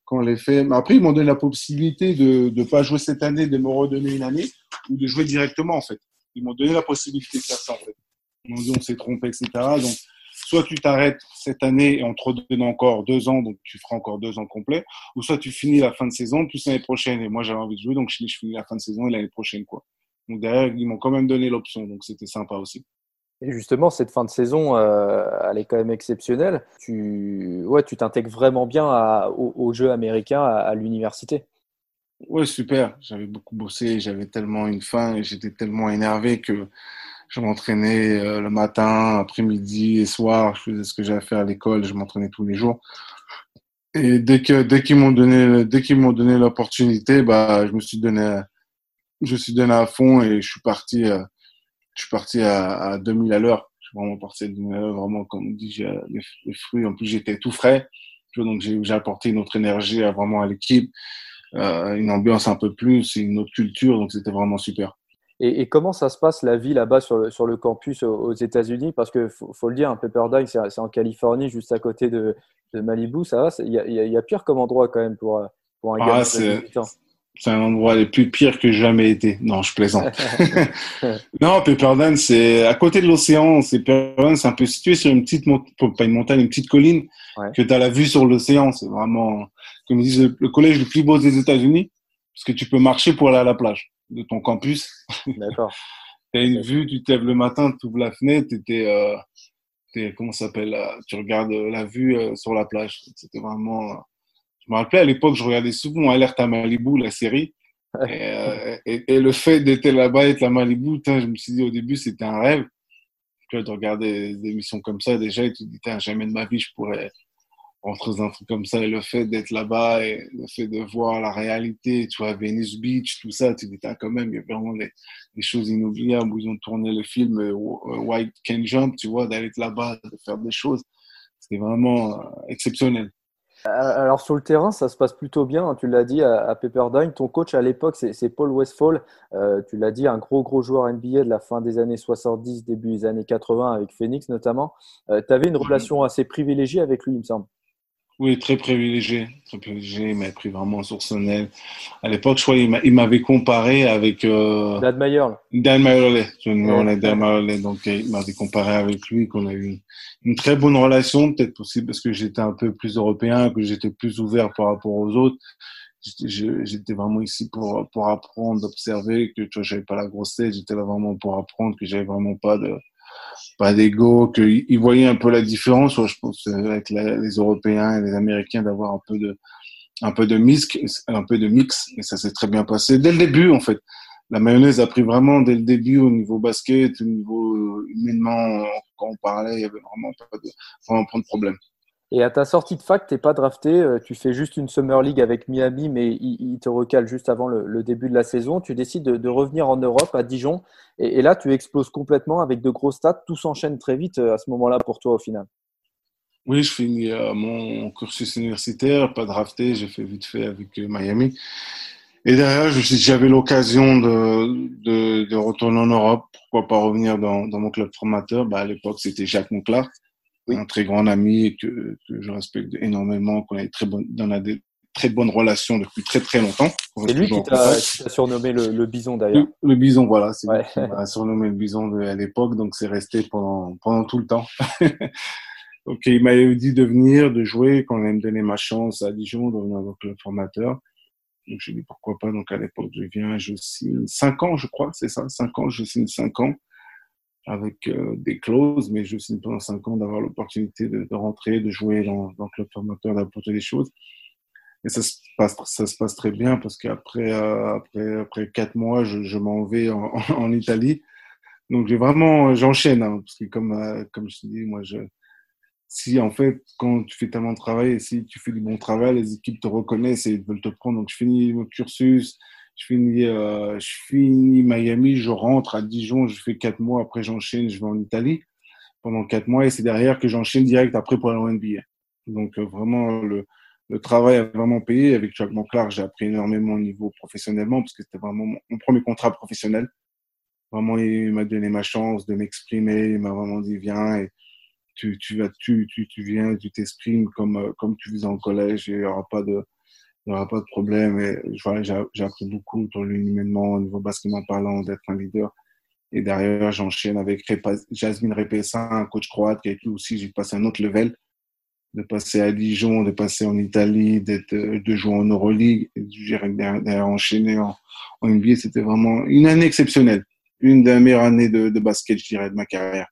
quand les faits. Mais après ils m'ont donné la possibilité de de pas jouer cette année, de me redonner une année ou de jouer directement en fait. Ils m'ont donné la possibilité de faire ça en fait. Ils m'ont dit on s'est trompé, etc. Donc soit tu t'arrêtes cette année et on te redonne encore deux ans, donc tu feras encore deux ans complets, ou soit tu finis la fin de saison, plus l'année prochaine. Et moi, j'avais envie de jouer, donc je, finis la fin de saison et l'année prochaine, quoi. Donc derrière, ils m'ont quand même donné l'option, donc c'était sympa aussi. Et justement, cette fin de saison, euh, elle est quand même exceptionnelle. Tu ouais, tu t'intègres vraiment bien à, au, au, jeu américain à, à l'université. Ouais, super. J'avais beaucoup bossé, j'avais tellement une faim et j'étais tellement énervé que je m'entraînais euh, le matin, après-midi et soir. Je faisais ce que j'avais à faire à l'école. Je m'entraînais tous les jours. Et dès que dès qu'ils m'ont donné dès qu'ils m'ont donné l'opportunité, bah je me suis donné je me suis donné à fond et je suis parti euh, je suis parti à, à 2000 à l'heure. vraiment parti d'une vraiment, comme on dit, les, fruits. En plus, j'étais tout frais. Donc, j'ai apporté une autre énergie à, vraiment à l'équipe, euh, une ambiance un peu plus, une autre culture. Donc, c'était vraiment super. Et, comment ça se passe la vie là-bas sur le, sur le campus aux, États-Unis? Parce que faut, le dire, un Pepperdine, c'est en Californie, juste à côté de, de Malibu. Ça va Il y, y, a pire comme endroit quand même pour, pour un ah, gars c'est un endroit les plus pires que j'ai jamais été. Non, je plaisante. non, Pepperdine, c'est à côté de l'océan. C'est c'est un peu situé sur une petite montagne, pas une montagne, une petite colline que tu as la vue sur l'océan. C'est vraiment, comme ils disent, le, collège le plus beau des États-Unis parce que tu peux marcher pour aller à la plage de ton campus. D'accord. tu as une vue, tu te lèves le matin, tu ouvres la fenêtre, tu euh, comment s'appelle, tu regardes la vue euh, sur la plage. C'était vraiment je me rappelais à l'époque, je regardais souvent Alerte à Malibu, la série. Euh, et, et, le fait d'être là-bas, être à Malibu, je me suis dit au début, c'était un rêve. Tu vois, de regarder des émissions comme ça, déjà, et tu te dis, jamais de ma vie, je pourrais dans un truc comme ça. Et le fait d'être là-bas, et le fait de voir la réalité, tu vois, Venice Beach, tout ça, tu te dis, quand même, il y a vraiment des, des, choses inoubliables où ils ont tourné le film euh, White Can Jump, tu vois, d'aller là-bas, de faire des choses. C'était vraiment euh, exceptionnel. Euh, alors sur le terrain, ça se passe plutôt bien. Hein, tu l'as dit à, Pepperdine. Ton coach à l'époque, c'est Paul Westphal. Euh, tu l'as dit, un gros gros joueur NBA de la fin des années 70, début des années 80 avec Phoenix notamment. Euh, tu avais une relation assez privilégiée avec lui, il me semble. Oui, très privilégié. Très privilégié. Il m'a pris vraiment sur son aile. À l'époque, je crois qu'il m'avait comparé avec. Euh, Dan Mayer. Dan Mayer. Dan Mayer. Donc, il m'avait comparé avec lui, qu'on a eu une, très bonne relation, peut-être aussi parce que j'étais un peu plus européen, que j'étais plus ouvert par rapport aux autres. J'étais vraiment ici pour, pour apprendre, observer, que tu vois, j'avais pas la grosse tête. J'étais là vraiment pour apprendre, que j'avais vraiment pas de pas d'ego, qu'ils voyaient un peu la différence, je pense, avec les Européens et les Américains, d'avoir un peu de, un peu de mix, un peu de mix, et ça s'est très bien passé dès le début, en fait. La mayonnaise a pris vraiment dès le début au niveau basket, au niveau humainement, quand on parlait, il y avait vraiment pas vraiment pas de problème. Et à ta sortie de fac, tu n'es pas drafté, euh, tu fais juste une Summer League avec Miami, mais il, te recale juste avant le, début de la saison. Tu décides de, revenir en Europe, à Dijon, et, là, tu exploses complètement avec de gros stats. Tout s'enchaîne très vite euh, à ce moment-là pour toi au final. Oui, je finis euh, mon cursus universitaire, pas drafté, j'ai fait vite fait avec Miami. Et derrière, j'avais l'occasion de, de, retourner en Europe. Pourquoi pas revenir dans, mon club formateur? Bah, À l'époque, c'était Jacques Monclar un très grand ami que, que je respecte énormément, qu'on a, très bonne, on a des très bonnes relations depuis très très longtemps. C'est lui qui t'a surnommé le, le bison d'ailleurs. Le, bison, voilà, c'est ouais. lui qui m'a surnommé le bison de, à l'époque, donc c'est resté pendant, pendant tout le temps. donc il m'a dit de venir, de jouer, quand il allait me donner ma chance à Dijon, de venir avec le formateur. Donc j'ai dit pourquoi pas, donc à l'époque je viens, je signe 5 ans je crois, c'est ça, 5 ans, je signe 5 ans avec euh, des clauses, mais je signe pendant cinq ans d'avoir l'opportunité de, de, rentrer, de jouer dans, dans le club formateur, d'apporter des choses. Et ça se passe, ça se passe très bien parce qu'après euh, après, après quatre mois, je, je m'en vais en, en, Italie. Donc j'ai vraiment, j'enchaîne, hein, parce que comme, euh, comme je te dis, moi, je, si en fait, quand tu fais tellement de travail si tu fais du bon travail, les équipes te reconnaissent et veulent te prendre. Donc je finis mon cursus, je finis, euh, je finis Miami, je rentre à Dijon, je fais quatre mois, après j'enchaîne, je vais en Italie pendant quatre mois et c'est derrière que j'enchaîne direct après pour aller en NBA. Donc euh, vraiment, le, le travail a vraiment payé. Avec Jacques Monclar, j'ai appris énormément au niveau professionnellement parce que c'était vraiment mon, premier contrat professionnel. Vraiment, il m'a donné ma chance de m'exprimer. Il m'a vraiment dit, viens et tu, tu, vas, tu, tu, tu viens, tu t'exprimes comme, euh, comme tu faisais en collège il n'y aura pas de, il n'y aura pas de problème. Et j'ai appris beaucoup sur l'humainement au niveau basketball parlant, d'être un leader. Et derrière, j'enchaîne avec Jasmine Repessa, un coach croate qui a été aussi, j'ai passé un autre level, de passer à Dijon, de passer en Italie, de jouer en Euroleague, et derrière enchaîner en, en NBA. C'était vraiment une année exceptionnelle. Une des meilleures années de, de basket, je dirais, de ma carrière.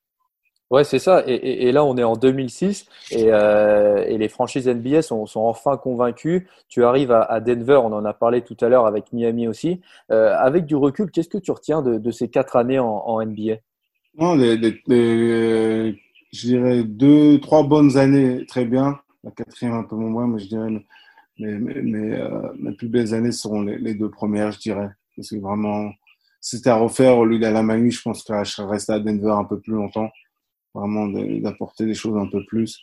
Ouais, c'est ça. Et, là, on est en 2006 et, euh, et les franchises NBA sont, enfin convaincues. Tu arrives à, Denver, on en a parlé tout à l'heure avec Miami aussi. Euh, avec du recul, qu'est-ce que tu retiens de, ces quatre années en, NBA Non, je dirais deux, trois bonnes années, très bien. La quatrième un peu moins, mais je dirais mes, euh, mes plus belles années seront les, deux premières, je dirais. Parce que vraiment, si c'était à refaire au lieu d'aller à Miami, je pense que je resté à Denver un peu plus longtemps vraiment d'apporter des choses un peu plus.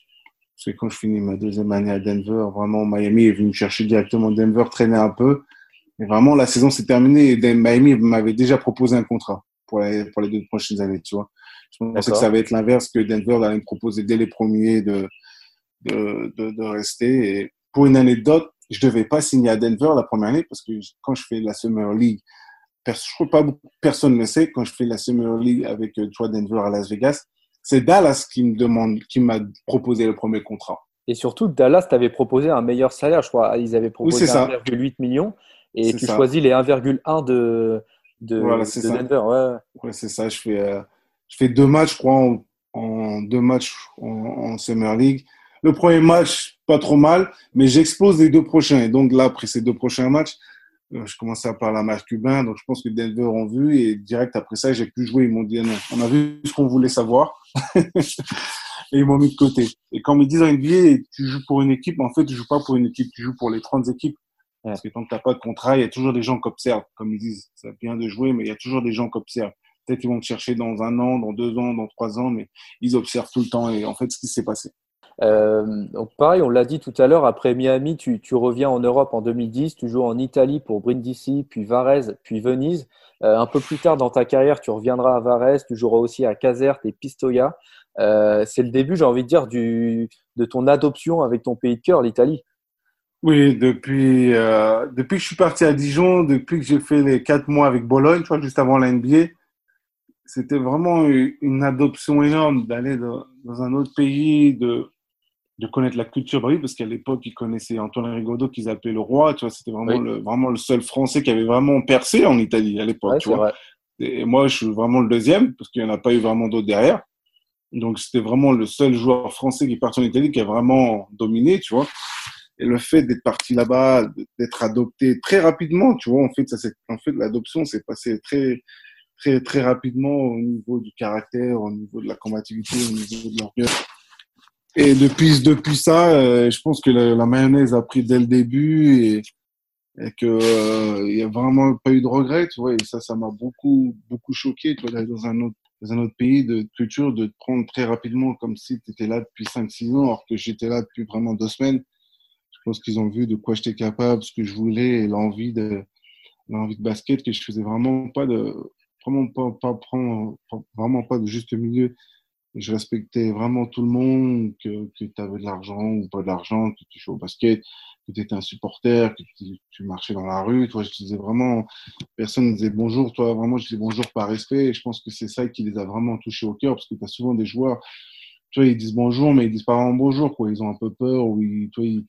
Parce que quand je finis ma deuxième année à Denver, vraiment, Miami est venu me chercher directement. Denver traînait un peu. Et vraiment, la saison s'est terminée et Miami m'avait déjà proposé un contrat pour les, pour les deux prochaines années, tu vois. Je pensais que ça va être l'inverse, que Denver allait me proposer dès les premiers de, de, de, de rester. Et pour une anecdote, je devais pas signer à Denver la première année parce que quand je fais la Summer League, je crois pas personne ne sait, quand je fais la Summer League avec euh, toi Denver à Las Vegas, c'est Dallas qui me demande, qui m'a proposé le premier contrat. Et surtout, Dallas t'avait proposé un meilleur salaire, je crois. Ils avaient proposé 1,8 million et tu choisis les 1,1 de, de, voilà, de Denver. Ouais, ouais c'est ça. Je fais, euh, je fais deux matchs, je crois, en, deux matchs en, Summer League. Le premier match, pas trop mal, mais j'explose les deux prochains. Et donc là, après ces deux prochains matchs, je commençais à parler à match cubain. Donc je pense que Denver ont vu. Et direct après ça, j'ai pu jouer. Ils m'ont dit non, on a vu ce qu'on voulait savoir. et ils m'ont mis de côté. Et quand ils me disent en NBA, tu joues pour une équipe, en fait, tu joues pas pour une équipe, tu joues pour les 30 équipes. Parce que tant que tu n'as pas de contrat, il y a toujours des gens qui observent. Comme ils disent, ça vient de jouer, mais il y a toujours des gens qui observent. Peut-être qu'ils vont te chercher dans un an, dans deux ans, dans trois ans, mais ils observent tout le temps et en fait ce qui s'est passé. Euh, donc pareil, on l'a dit tout à l'heure, après Miami, tu, reviens en Europe en 2010, tu joues en Italie pour Brindisi, puis Varese, puis Venise. Euh, un peu plus tard dans ta carrière, tu reviendras à Varese, tu joueras aussi à Caserte et Pistoia. Euh, c'est le début, j'ai envie de dire, de ton adoption avec ton pays de cœur, l'Italie. Oui, depuis, depuis que je suis parti à Dijon, depuis que j'ai fait les quatre mois avec Bologne, juste avant la NBA, c'était vraiment une adoption énorme d'aller dans, un autre pays, de, de connaître la culture. Bah oui, parce qu'à l'époque, ils connaissaient Antoine Rigaudot qu'ils appelaient le roi. Tu vois, c'était vraiment, le, vraiment le seul Français qui avait vraiment percé en Italie à l'époque. tu vois. Et moi, je suis vraiment le deuxième, parce qu'il n'y en a pas eu vraiment d'autres derrière. Donc, c'était vraiment le seul joueur français qui est parti en Italie qui a vraiment dominé, tu vois. Et le fait d'être parti là-bas, d'être adopté très rapidement, tu vois, en fait, ça c'est, en fait, l'adoption s'est passé très, très, très rapidement au niveau du caractère, au niveau de la combativité, au niveau de l'orgueil. Et depuis, depuis ça, euh, je pense que la, mayonnaise a pris dès le début et, et que euh, il y a vraiment pas eu de regrets, tu vois. Et ça, ça m'a beaucoup, beaucoup choqué, tu vois, dans un autre, dans un autre pays de culture, de te prendre très rapidement comme si tu étais là depuis 5-6 ans, alors que j'étais là depuis vraiment deux semaines je pense qu'ils ont vu de quoi j'étais capable, ce que je voulais et l'envie de, l'envie de basket que je faisais vraiment pas de, vraiment pas, pas prendre, vraiment pas de juste milieu. Je respectais vraiment tout le monde, que, tu avais de l'argent ou pas de l'argent, que tu jouais au basket, que tu étais un supporter, que tu, marchais dans la rue. Toi, je disais vraiment, personne ne disait bonjour. Toi, vraiment, je disais bonjour par respect. Je pense que c'est ça qui les a vraiment touchés au cœur parce que tu as souvent des joueurs tu ils disent bonjour, mais ils disent pas vraiment bonjour, quoi. Ils ont un peu peur, ou ils, tu vois, ils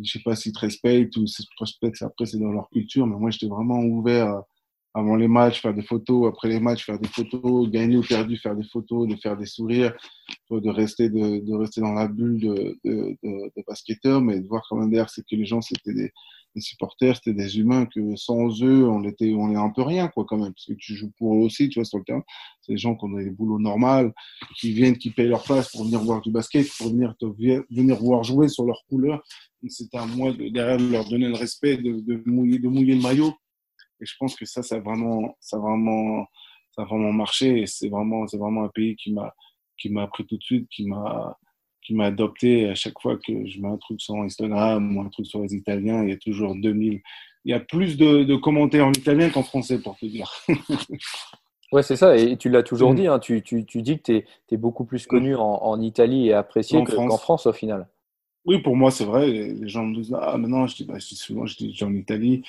je sais pas s'ils te respectent ou s'ils te respectent, après c'est dans leur culture, mais moi j'étais vraiment ouvert avant les matchs, faire des photos, après les matchs, faire des photos, gagner ou perdu, faire des photos, de faire des sourires, de rester, de, de rester dans la bulle de, de, de, basketteur, mais de voir quand même derrière, c'est que les gens, c'était des, des supporters, c'était des humains que sans eux, on était, on est un peu rien, quoi, quand même, parce que tu joues pour eux aussi, tu vois, sur le terrain. C'est des gens qui ont des boulots normaux, qui viennent, qui payent leur place pour venir voir du basket, pour venir te, venir voir jouer sur leur couleur. C'était à moi de, derrière de leur donner le respect, de, de mouiller, de mouiller le maillot. Et je pense que ça, ça a vraiment, ça a vraiment, ça a vraiment marché. Et c'est vraiment, c'est vraiment un pays qui m'a, qui m'a appris tout de suite, qui m'a, qui m'a adopté à chaque fois que je mets un truc sur Instagram ou un truc sur les Italiens, il y a toujours 2000. Il y a plus de, de commentaires en italien qu'en français, pour te dire. ouais, c'est ça. Et tu l'as toujours mm. dit. Hein, tu, tu, tu, dis que tu es, beaucoup plus connu en, en Italie et apprécié qu'en France au final. Oui, pour moi, c'est vrai. Les gens me disent Ah, maintenant, je dis, bah, je dis souvent, je dis, en Italie,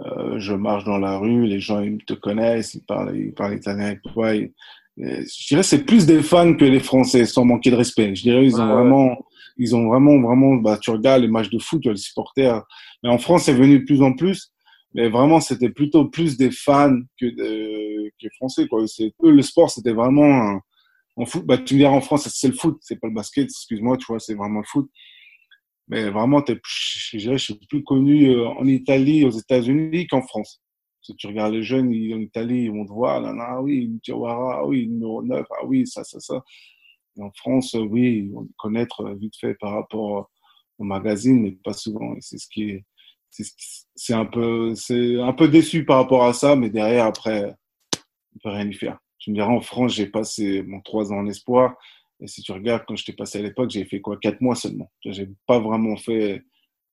euh, je marche dans la rue, les gens ils te connaissent, ils parlent, ils parlent italien avec toi. je dirais c'est plus des fans que les Français, sans manquer de respect. Je dirais ils ont vraiment, ils ont vraiment, vraiment. Bah, tu regardes les matchs de foot, tu as les supporters. Mais en France, c'est venu de plus en plus. Mais vraiment, c'était plutôt plus des fans que, de, que Français. Quoi. Eux, le sport, c'était vraiment en foot. Bah, tu me diras en France, c'est le foot, c'est pas le basket. Excuse-moi, tu vois, c'est vraiment le foot. Mais vraiment, je, je suis plus connu euh, en Italie, aux États-Unis qu'en France. Si tu regardes les jeunes en Italie, ils vont te voir, là, ah oui, Tiawara, ah oui, numéro 9, ah oui, ça, ça, ça. En France, oui, on connaître euh, vite fait par rapport au magazine, mais pas souvent. C'est ce qui est, c'est un peu, c'est un peu déçu par rapport à ça, mais derrière, après, on peut rien y faire. Tu me diras, en France, j'ai passé mon trois ans en espoir. Et si tu regardes, quand j'étais passé à l'époque, j'ai fait quoi? Quatre mois seulement. J'ai pas vraiment fait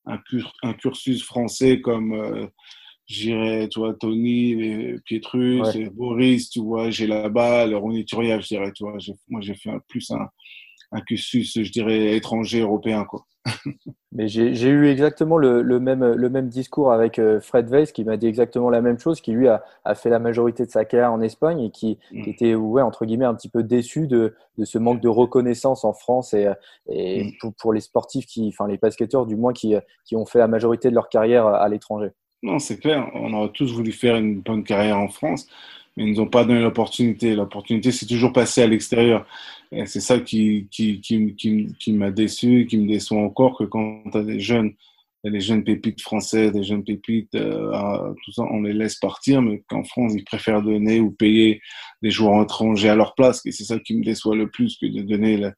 un, un cursus français comme euh, j'irais, tu vois, Tony, Pietrus, Boris, tu vois, j'ai la balle, Ronny Turiaf, je dirais, tu vois. Moi, j'ai fait plus un, un cursus, je dirais, étranger, européen, quoi. Mais j'ai eu exactement le, le, même, le même discours avec euh, Fred Weiss qui m'a dit exactement la même chose, qui lui a, a, fait la majorité de sa carrière en Espagne et qui, mm. qui était, ouais, entre guillemets, un petit peu déçu de, de ce manque de reconnaissance en France et, et mm. pour, pour, les sportifs, qui, enfin les basketteurs du moins, qui, qui ont fait la majorité de leur carrière à l'étranger. Non, c'est clair. On aurait tous voulu faire une bonne carrière en France, mais ils nous ont pas donné l'opportunité. L'opportunité, c'est toujours passé à l'extérieur. Et c'est ça qui, qui, qui, qui, m'a déçu, qui me déçoit encore, que quand tu as des jeunes, des jeunes pépites français, des jeunes pépites, euh, tout ça, on les laisse partir, mais qu'en France, ils préfèrent donner ou payer des joueurs étrangers à leur place. Et c'est ça qui me déçoit le plus que de donner la,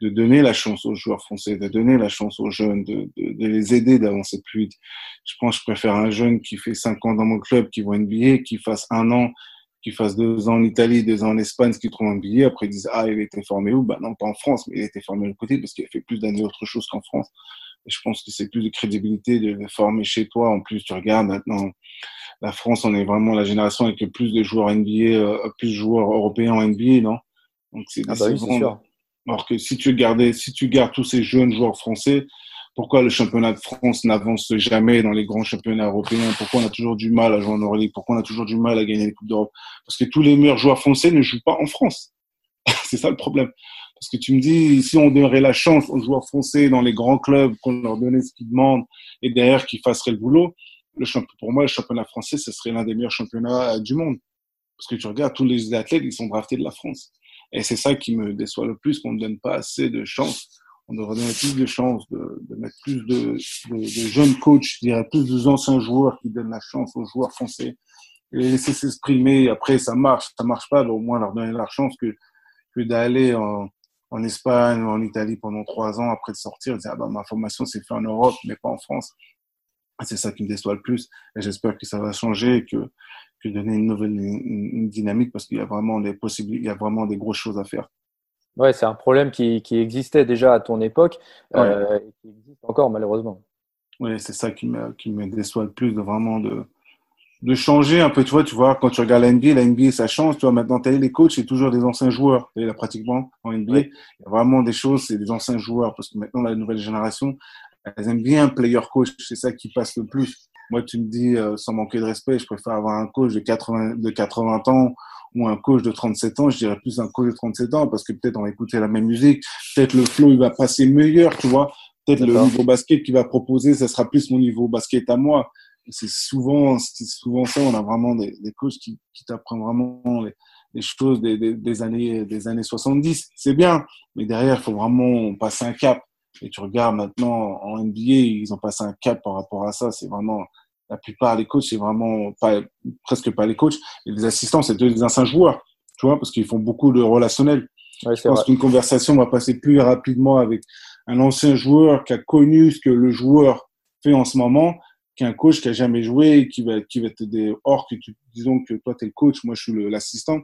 de donner la chance aux joueurs français, de donner la chance aux jeunes, de, de, de les aider d'avancer plus vite. Je pense que je préfère un jeune qui fait cinq ans dans mon club, qui voit une billet, qui fasse un an, qui fasse deux ans en Italie, deux ans en Espagne, qui trouve un billet. Après, ils disent, ah, il a été formé où? Bah non, pas en France, mais il a été formé de l'autre côté parce qu'il a fait plus d'années autre chose qu'en France. Et je pense que c'est plus de crédibilité de le former chez toi. En plus, tu regardes maintenant, la France, on est vraiment la génération avec le plus de joueurs NBA, euh, plus de joueurs européens en NBA, non? Donc, c'est ah bah oui, sûr. Alors que si tu gardais, si tu gardes tous ces jeunes joueurs français, pourquoi le championnat de France n'avance jamais dans les grands championnats européens? Pourquoi on a toujours du mal à jouer en Euroleague? Pourquoi on a toujours du mal à gagner les Coupes d'Europe? Parce que tous les meilleurs joueurs français ne jouent pas en France. C'est ça le problème. Parce que tu me dis, si on donnerait la chance aux joueurs français dans les grands clubs, qu'on leur donnait ce qu'ils demandent et derrière qu'ils fassent le boulot, le pour moi, le championnat français, ce serait l'un des meilleurs championnats du monde. Parce que tu regardes, tous les athlètes, ils sont draftés de la France. Et c'est ça qui me déçoit le plus, qu'on ne donne pas assez de chance. On devrait donner plus de chance, de, de mettre plus de, de, de, jeunes coachs, je dirais plus d'anciens joueurs qui donnent la chance aux joueurs français et les laisser s'exprimer. Après, ça marche, ça marche pas, au moins leur donner la chance que, que d'aller en, en Espagne ou en Italie pendant trois ans après de sortir, dire, ah ben, ma formation s'est faite en Europe, mais pas en France. C'est ça qui me déçoit le plus. Et j'espère que ça va changer et que, que donner une nouvelle dynamique parce qu'il y a vraiment des possibilités, il y a vraiment des grosses choses à faire. Ouais, c'est un problème qui, qui, existait déjà à ton époque euh, et qui existe encore malheureusement. Oui, c'est ça qui me, qui me déçoit le plus, de vraiment de, de changer un peu. Tu vois, tu vois, quand tu regardes la NBA, la NBA, ça change. Tu vois, maintenant, tu les coachs, c'est toujours des anciens joueurs. Et là, pratiquement, en NBA, il y a vraiment des choses, c'est des anciens joueurs. Parce que maintenant, la nouvelle génération, elles aiment bien player coach. C'est ça qui passe le plus. Moi, tu me dis, euh, sans manquer de respect, je préfère avoir un coach de 80, de 80 ans ou un coach de 37 ans. Je dirais plus un coach de 37 ans parce que peut-être on va écouter la même musique. Peut-être le flow, il va passer meilleur, tu vois. Peut-être le niveau basket qu'il va proposer, ça sera plus mon niveau basket à moi. C'est souvent, c'est souvent ça. On a vraiment des, des coachs qui, qui t'apprennent vraiment les, les choses des, des, des, années, des années 70. C'est bien, mais derrière, il faut vraiment passer un cap. Et tu regardes maintenant en NBA, ils ont passé un cap par rapport à ça. C'est vraiment la plupart des coachs, c'est vraiment pas, presque pas les coachs. Et les assistants, c'est des anciens joueurs, tu vois, parce qu'ils font beaucoup de relationnel. je pense qu'une conversation va passer plus rapidement avec un ancien joueur qui a connu ce que le joueur fait en ce moment qu'un coach qui a jamais joué qui va qui va t'aider or que tu disons que toi tu es le coach moi je suis l'assistant.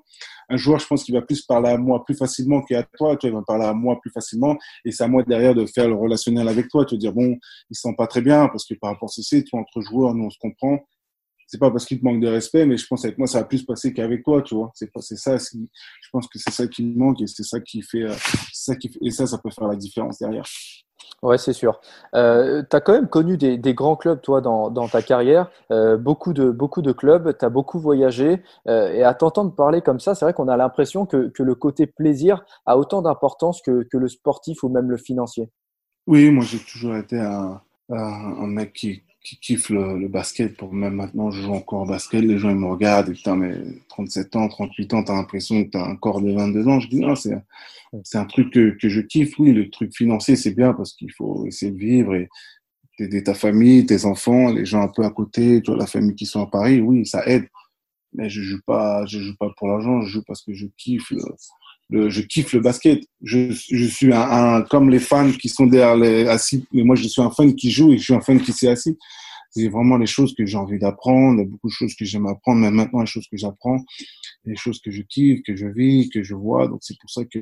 Un joueur je pense qu'il va plus parler à moi plus facilement qu'à toi toi il va parler à moi plus facilement et c'est à moi derrière de faire le relationnel avec toi te dire bon il se sent pas très bien parce que par rapport à ceci toi entre joueurs nous on se comprend. C'est pas parce qu'il te manque de respect mais je pense avec moi ça va plus se passer qu'avec toi tu vois. C'est pas c'est ça je pense que c'est ça qui me manque et c'est ça qui fait euh, ça qui et ça ça peut faire la différence derrière Ouais, c'est sûr. Euh, tu as quand même connu des, grands clubs, toi, dans, ta carrière, euh, beaucoup, de, clubs, tu as beaucoup voyagé, euh, et à t'entendre parler comme ça, c'est vrai qu'on a l'impression que, le côté plaisir a autant d'importance que, que, le sportif ou même le financier. Oui, moi j'ai toujours été un, un, mec qui, qui kiffe le, le, basket. Pour même maintenant, je joue encore au basket. Les gens ils me regardent. Et putain, mais 37 ans, 38 ans, t'as l'impression que t'as un corps de 22 ans. Je dis non, c'est c'est un truc que, que je kiffe. Oui, le truc financier, c'est bien parce qu'il faut essayer de vivre et d'aider ta famille, tes enfants, les gens un peu à côté, tu vois, la famille qui sont à Paris. Oui, ça aide. Mais je joue pas, je joue pas pour l'argent. Je joue parce que je kiffe le, je kiffe le basket. Je, je suis un, un, comme les fans qui sont derrière les assis, mais moi je suis un fan qui joue et je suis un fan qui s'est assis. C'est vraiment les choses que j'ai envie d'apprendre, beaucoup de choses que j'aime apprendre, mais maintenant les choses que j'apprends, les choses que je kiffe, que je vis, que je vois. Donc c'est pour ça que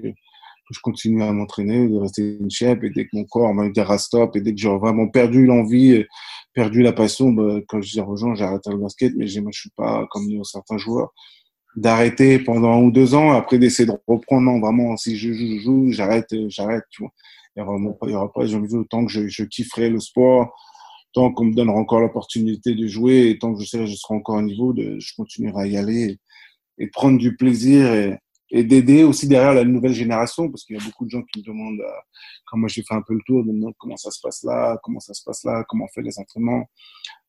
je continue à m'entraîner, de rester une chef, et dès que mon corps m'a dit à stop, et dès que j'ai vraiment perdu l'envie, perdu la passion, bah, quand je dis aux gens, j'arrête le basket, mais je ne suis pas comme certains joueurs, d'arrêter pendant un ou deux ans, après d'essayer de reprendre, non, vraiment, si je joue, je joue, j'arrête, j'arrête, tu vois. Il n'y aura pas, il y aura pas, j'ai envie de tant que je, je kifferai le sport, tant qu'on me donnera encore l'opportunité de jouer, et tant que je que je serai encore au niveau, de, je continuerai à y aller et, et prendre du plaisir et, et d'aider aussi derrière la nouvelle génération, parce qu'il y a beaucoup de gens qui me demandent, euh, quand moi j'ai fait un peu le tour, de me demander comment ça se passe là, comment ça se passe là, comment on fait les entraînements.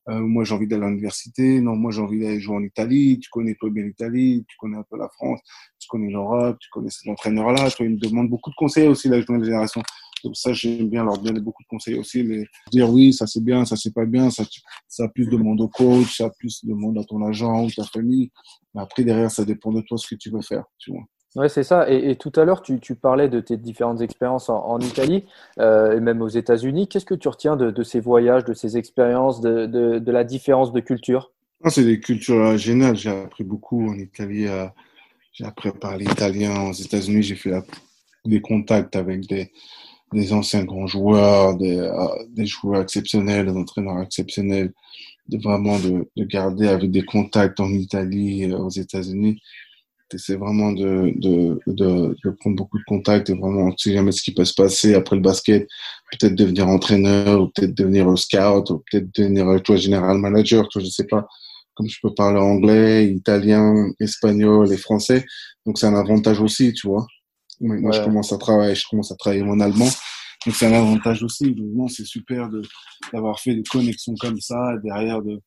Euh, moi j'ai envie d'aller à l'université, non, moi j'ai envie d'aller jouer en Italie, tu connais pas bien l'Italie, tu connais un peu la France, tu connais l'Europe, tu connais cet entraîneur-là, ils me demandent beaucoup de conseils aussi, la nouvelle génération. Donc ça, j'aime bien leur donner beaucoup de conseils aussi, mais dire oui, ça c'est bien, ça c'est pas bien, ça, ça plus de monde au coach, ça plus de monde à ton agent ou ta famille. Mais après, derrière, ça dépend de toi ce que tu veux faire, tu vois. Oui, c'est ça. Et, tout à l'heure, tu, parlais de tes différentes expériences en, Italie euh, et même aux États-Unis. Qu'est-ce que tu retiens de, ces voyages, de ces expériences, de, la différence de culture? C'est des cultures géniales. J'ai appris beaucoup en Italie. Euh, j'ai appris à parler italien. Aux États-Unis, j'ai fait des contacts avec des, anciens grands joueurs, des, euh, joueurs exceptionnels, des entraîneurs exceptionnels, vraiment de, de garder avec des contacts en Italie, euh, aux États-Unis. C'est vraiment de, de, de, de, prendre beaucoup de contacts et vraiment, tu sais jamais ce qui peut se passer après le basket. Peut-être devenir entraîneur, ou peut-être devenir scout, ou peut-être devenir, toi, général manager, toi, je sais pas. Comme je peux parler anglais, italien, espagnol et français. Donc, c'est un avantage aussi, tu vois. Moi, je commence à travailler, je commence à travailler mon allemand. Donc, c'est un avantage aussi. Donc, non, c'est super d'avoir fait des connexions comme ça. Derrière, de,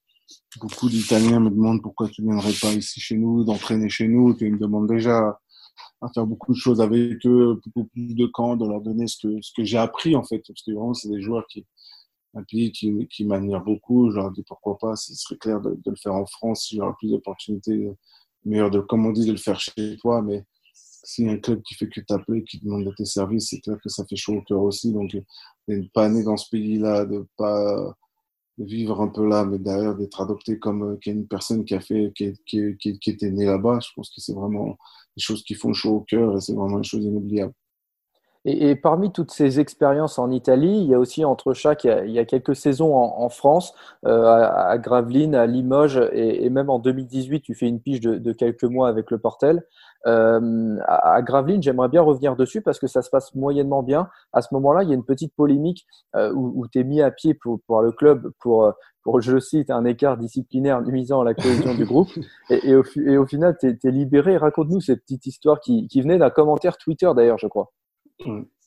beaucoup d'Italiens me demandent pourquoi tu viendrais pas ici chez nous, d'entraîner chez nous. Ils me demandent déjà à faire beaucoup de choses avec eux, beaucoup plus de camps, de leur donner ce que, ce que j'ai appris, en fait. Parce que vraiment, c'est des joueurs qui, qui, qui beaucoup. Je leur dis pourquoi pas, ce serait clair de, le faire en France si j'aurais plus d'opportunités, meilleures de, comme on dit, de le faire chez toi. Mais si un club qui fait que t'appeler, qui demande de tes services, c'est clair que ça fait chaud au cœur aussi. Donc, de pas né dans ce pays-là, de pas vivre un peu là, mais derrière d'être adopté comme euh, une personne qui a fait, qui, qui, qui, était née là-bas, je pense que c'est vraiment des choses qui font chaud au cœur et c'est vraiment des choses inoubliables. Et, parmi toutes ces expériences en Italie, il y a aussi entre chaque, il y a, quelques saisons en, France, euh, à, Gravelines, à Limoges, et, même en 2018, tu fais une pige de quelques mois avec le Portel. Euh, à, Gravelines, j'aimerais bien revenir dessus parce que ça se passe moyennement bien. À ce moment-là, il y a une petite polémique euh, où, où tu es mis à pied pour, pour le club pour, pour, je cite, un écart disciplinaire nuisant à la cohésion du groupe. Et, et, au, et, au, final, tu es, es, libéré. Raconte-nous cette petite histoire qui, qui venait d'un commentaire Twitter d'ailleurs, je crois.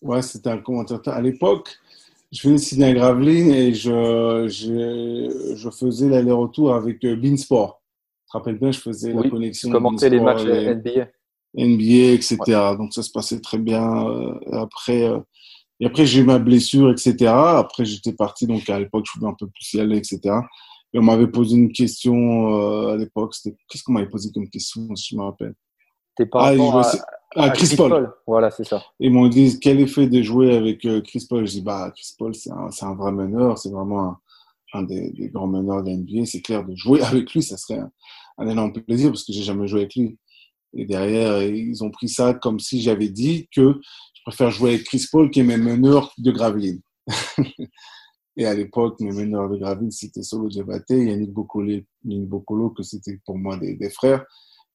Ouais, c'était un commentaire. À l'époque, je venais de signer à Gravelines et je, je, je faisais l'aller-retour avec euh, Beansport. Tu te rappelles bien, je faisais la connexion. Commenter les matchs NBA. NBA, etc. Donc ça se passait très bien. Euh, après, euh, et après j'ai eu ma blessure, etc. Après, j'étais parti. Donc à l'époque, je pouvais un peu plus y aller, etc. Et on m'avait posé une question à l'époque. Qu'est-ce qu'on m'avait posé comme question, si je me rappelle? T'es pas ah, ah, Chris, Paul. Voilà, c'est ça. Ils m'ont dit quel effet de jouer avec euh, Chris Paul? Je dis bah Chris Paul, c'est un, un, vrai meneur, c'est vraiment un, des, des, grands meneurs de NBA. C'est clair de jouer avec lui, ça serait un, énorme plaisir parce que j'ai jamais joué avec lui. Et derrière, ils ont pris ça comme si j'avais dit que je préfère jouer avec Chris Paul qui est mes meneurs de Gravelines. Et à l'époque, mes meneurs de Gravelines, c'était Solo Diabaté, Yannick Bocolo, que c'était pour moi des, frères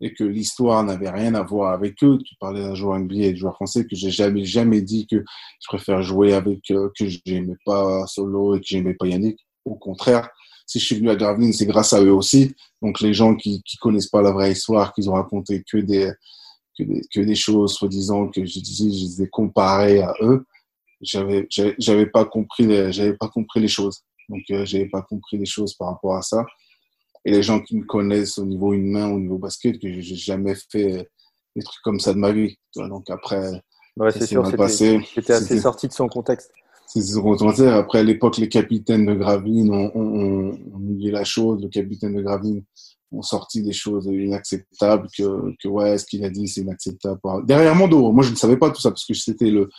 et que l'histoire n'avait rien à voir avec eux. Tu parlais d'un joueur NBA et d'un joueur français que j'ai jamais jamais dit que je préfère jouer avec euh, que j'aimais pas Solo et que j'aimais pas Yannick. Au contraire, si je suis venu à Gravelines, c'est grâce à eux aussi. Donc les gens qui qui connaissent pas la vraie histoire, qu'ils ont raconté que des que des, que des choses soi-disant que je disais, je les ai comparés à eux. J'avais j'avais pas compris j'avais pas compris les choses. Donc euh, j'avais pas compris les choses par rapport à ça et les gens qui me connaissent au niveau humain, au niveau basket, que j'ai jamais fait des trucs comme ça de ma vie. Donc après, ouais, c'est sûr, c'était assez sorti de son contexte. C'est son contexte. Après, à l'époque, les capitaines de Gravine ont, ont, ont, la chose. Le capitaine de Gravine ont sorti des choses inacceptables que, que ouais, ce qu'il a dit, c'est inacceptable. Derrière mon dos, moi, je ne savais pas tout ça parce que c'était le,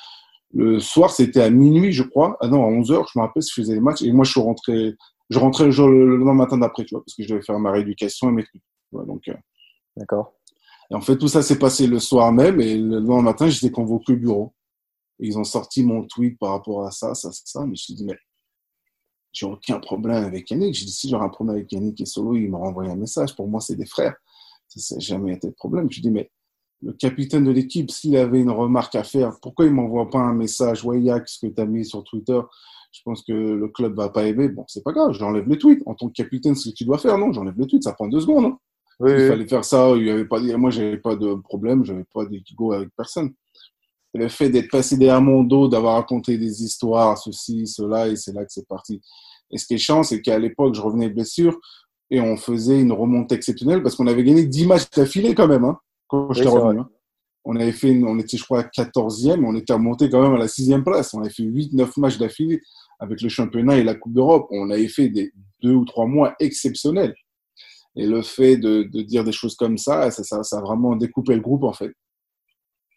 le soir, c'était à minuit, je crois. Ah non, à 11 heures, je me rappelle, je faisais les matchs. Et moi, je suis rentré je rentrais le, jour, le, le matin d'après, tu vois, parce que je devais faire ma rééducation et mes trucs. donc, euh. D'accord. Et en fait, tout ça s'est passé le soir même et le lendemain matin, j'étais convoqué au bureau. Ils ont sorti mon tweet par rapport à ça, ça, ça. Mais je me suis dit, mais j'ai aucun problème avec Yannick. J'ai dit, si j'aurais un problème avec Yannick et Solo, il m'aurait envoyé un message. Pour moi, c'est des frères. Ça n'a jamais été de problème. Je dis, mais le capitaine de l'équipe, s'il avait une remarque à faire, pourquoi il m'envoie pas un message? Ouais, ce que tu as mis sur Twitter, je pense que le club va pas aimer. Bon, c'est pas grave, j'enlève les tweets. En tant que capitaine, c'est ce que tu dois faire, non? J'enlève les tweets, ça prend deux secondes. Hein. il fallait faire ça. Il y avait pas, moi, j'avais pas de problème, j'avais pas d'équigo avec personne. Le fait d'être passé derrière mon dos, d'avoir raconté des histoires, ceci, cela, et c'est là que c'est parti. Et ce qui est chiant, c'est qu'à l'époque, je revenais blessure et on faisait une remontée exceptionnelle parce qu'on avait gagné 10 matchs d'affilée quand même. Hein quand j'étais revenu. Hein. On avait fait, on était, je crois, 14e, on était remonté quand même à la 6e place. On avait fait 8-9 matchs d'affilée avec le championnat et la Coupe d'Europe. On avait fait des deux ou trois mois exceptionnels. Et le fait de, de dire des choses comme ça, ça, ça, ça, a vraiment découpé le groupe, en fait.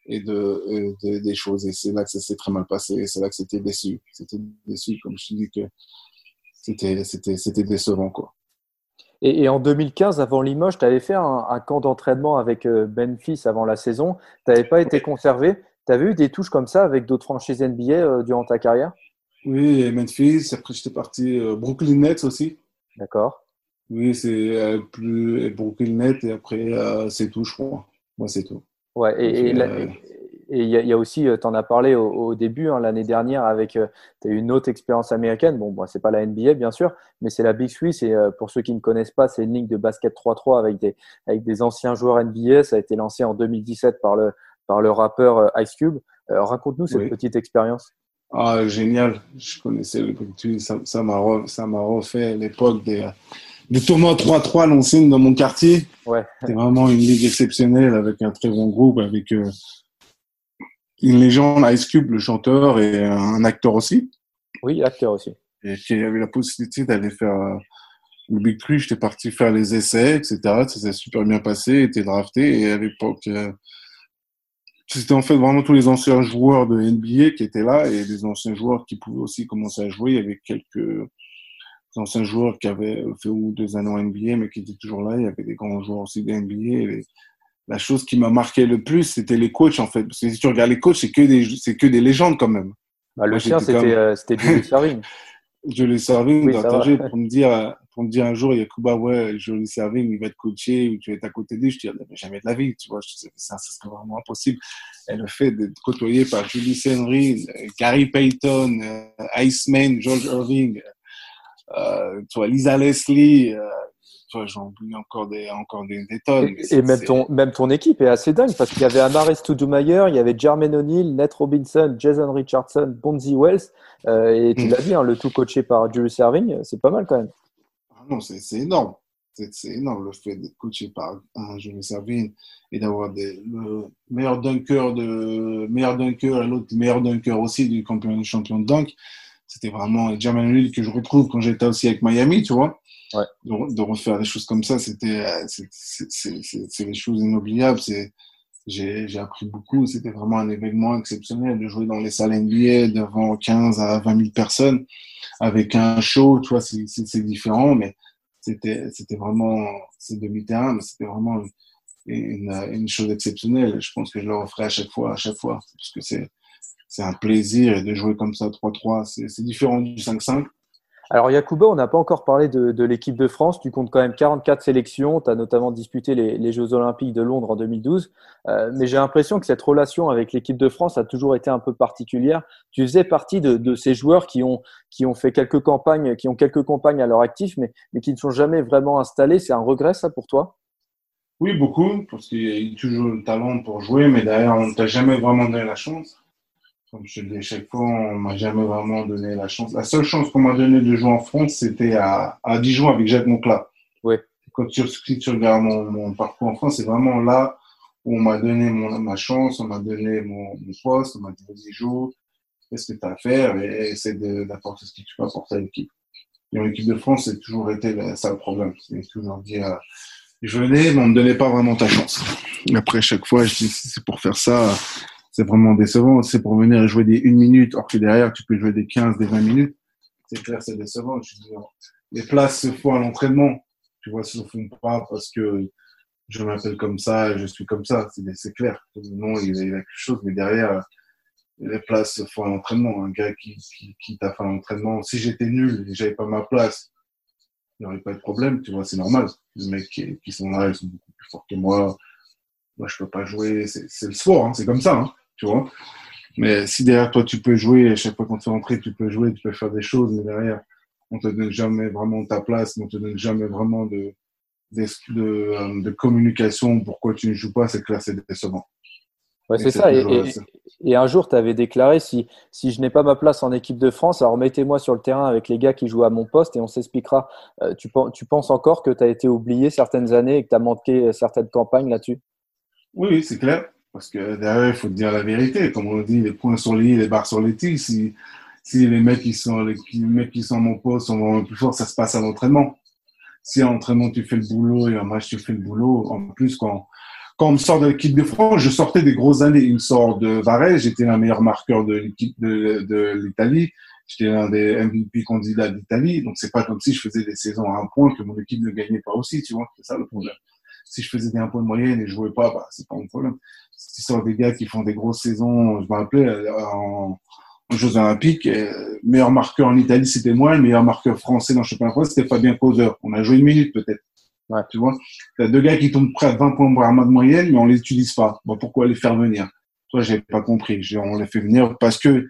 Et de, de des choses. Et c'est là que ça s'est très mal passé. C'est là que c'était déçu. C'était déçu, comme je te dis que c'était, c'était, c'était décevant, quoi. Et, en 2015, avant Limoges, tu avais fait un, camp d'entraînement avec Memphis euh, avant la saison. Tu n'avais pas été conservé. Tu avais eu des touches comme ça avec d'autres franchises NBA euh, durant ta carrière? Oui, Memphis. Après, j'étais parti euh, Brooklyn Nets aussi. D'accord. Oui, c'est plus Brooklyn Nets et après, c'est tout, je crois. Moi, c'est tout. Ouais, et, et il y, a aussi, euh, tu en as parlé au, début, hein, l'année dernière, avec euh, tu as eu une autre expérience américaine. Bon, bon c'est pas la NBA, bien sûr, mais c'est la Big Three. Et euh, pour ceux qui ne connaissent pas, c'est une ligue de basket 3-3 avec des, avec des anciens joueurs NBA. Ça a été lancé en 2017 par le, par le rappeur Ice Cube. Raconte-nous cette petite expérience. Ah, génial. Je connaissais le Big Three. Ça m'a ça refait l'époque des, des tournois 3-3 lancés dans mon quartier. Ouais. C'était vraiment une ligue exceptionnelle avec un très bon groupe, avec une légende, Ice Cube, le chanteur, et un acteur aussi. Oui, acteur aussi. Et qui avait la possibilité d'aller faire euh, le Big Three. J'étais parti faire les essais, etc. Ça s'est super bien passé, été drafté. Et à l'époque, euh, c'était en fait vraiment tous les anciens joueurs de NBA qui étaient là et des anciens joueurs qui pouvaient aussi commencer à jouer. Il y avait quelques anciens joueurs qui avaient fait ou deux années en NBA, mais qui étaient toujours là. Il y avait des grands joueurs aussi de NBA la chose qui m'a marqué le plus, c'était les coachs, en fait. Parce que si tu regardes les coachs, c'est que des, c'est que des légendes, quand même. Bah, le chien, c'était, comme... euh, c'était Julius Serving. Julius Serving, oui, pour me dire, pour me dire un jour, Yakuba, ouais, Julius Serving, il va te coacher, ou tu vas être à côté de lui. Je te dis, jamais de la vie, tu vois. Je ça, ça serait vraiment impossible. Et le fait d'être côtoyé par Julius Henry, Gary Payton, euh, Iceman, George Irving, euh, tu vois, Lisa Leslie, euh, j'en oublie encore des, encore des, tonnes. Et, même, ton, même ton équipe est assez dingue parce qu'il y avait Amaris Stoudemire, il y avait Jermaine O'Neill, Ned Robinson, Jason Richardson, Bonzi Wells. Euh, et tu mm. l'as dit, hein, le tout coaché par Julius Serving, c'est pas mal quand même. Ah non, c'est énorme. C'est énorme le fait d'être coaché par un Julius Serving et d'avoir le meilleur dunker de meilleur dunker et l'autre meilleur dunker aussi du champion, champion de dunk. C'était vraiment Jermaine O'Neill que je retrouve quand j'étais aussi avec Miami, tu vois. De, refaire des choses comme ça, c'était, euh, c'est des choses inoubliables. J'ai appris beaucoup. C'était vraiment un événement exceptionnel de jouer dans les salles NBA devant 15 à 20 000 personnes avec un show. Tu vois, c'est différent, mais c'était, vraiment, c'est demi-terrain, mais c'était vraiment une, une, chose exceptionnelle. Je pense que je le referai à chaque fois, à chaque fois, parce que c'est, c'est un plaisir de jouer comme ça 3-3. C'est différent du 5-5. Alors Yacouba, on n'a pas encore parlé de, l'équipe de France. Tu comptes quand même 44 sélections. Tu as notamment disputé les, Jeux Olympiques de Londres en 2012. Euh, mais j'ai l'impression que cette relation avec l'équipe de France a toujours été un peu particulière. Tu faisais partie de, ces joueurs qui ont, qui ont fait quelques campagnes, qui ont quelques campagnes à leur actif, mais, mais qui ne sont jamais vraiment installés. C'est un regret ça pour toi? Oui, beaucoup, parce qu'il y a toujours le talent pour jouer, mais derrière, on ne t'a jamais vraiment donné la chance comme je te dis, à chaque fois, on m'a jamais vraiment donné la chance. La seule chance qu'on m'a donné de jouer en France, c'était à, à Dijon avec Jacques Moncla. Oui. Quand tu, si tu regardes mon, mon, parcours en France, c'est vraiment là où on m'a donné mon, ma chance, on m'a donné mon, mon, poste, on m'a dit vas-y joue, fais ce que tu as à faire et essaie d'apporter ce que tu peux apporter à l'équipe. Et en équipe de France, c'est toujours été ça le problème. C'est toujours dire je venais, mais on ne me donnait pas vraiment ta chance. Après, chaque fois, je dis c'est pour faire ça, c'est vraiment décevant. C'est pour venir jouer des 1 minute, or que derrière, tu peux jouer des 15, des 20 minutes. C'est clair, c'est décevant. Les places se font à l'entraînement. Tu vois, se font pas parce que je m'appelle comme ça je suis comme ça. C'est clair. Non, il y a quelque chose, mais derrière, les places font l'entraînement. Un gars qui, t'a fait l'entraînement, si j'étais nul et j'avais pas ma place, il n'y aurait pas de problème, tu vois, c'est normal. Les mecs qui, qui, sont là, ils sont beaucoup plus forts que moi. Moi, je peux pas jouer. C'est le sport, hein, c'est comme ça, hein, tu vois. Mais si derrière toi, tu peux jouer, à chaque fois qu'on te fait entrer, tu peux jouer, tu peux faire des choses, mais derrière, on te donne jamais vraiment ta place, on te donne jamais vraiment de, de, de, euh, de communication. Pourquoi tu ne joues pas, c'est clair, c'est décevant. Ouais, c'est ça. Et, et, un jour, tu avais déclaré si, si je n'ai pas ma place en équipe de France, alors mettez-moi sur le terrain avec les gars qui jouent à mon poste et on s'expliquera. Euh, tu, tu, penses encore que tu as été oublié certaines années et que tu as manqué certaines campagnes là-dessus? Oui, c'est clair. Parce que derrière, il faut dire la vérité. Comme on dit, les points les i, les barres sur les t. Si, si les mecs qui sont, les, mecs qui sont mon poste sont vraiment plus forts, ça se passe à l'entraînement. Si à l'entraînement, tu fais le boulot et en match, tu fais le boulot, en plus, quand quand on me sort de l'équipe de France, je sortais des grosses années. Il me sort de Varese, j'étais l'un meilleur marqueur de l'équipe de, de l'Italie. J'étais l'un des MVP candidats d'Italie. Donc, c'est pas comme si je faisais des saisons à un point que mon équipe ne gagnait pas aussi, tu vois. C'est ça le problème. Si je faisais des un point de moyenne et je jouais pas, bah, c'est pas mon problème. Si tu sors des gars qui font des grosses saisons, je me rappelais, euh, en, en Jeux Olympiques, euh, meilleur marqueur en Italie, c'était moi. Le meilleur marqueur français dans le championnat français, c'était Fabien Causeur. On a joué une minute, peut-être. Ouais. Tu vois, tu as deux gars qui tombent près à 20 points par de moyenne, mais on les utilise pas. Bon, pourquoi les faire venir? Toi, j'ai pas compris. On les fait venir parce que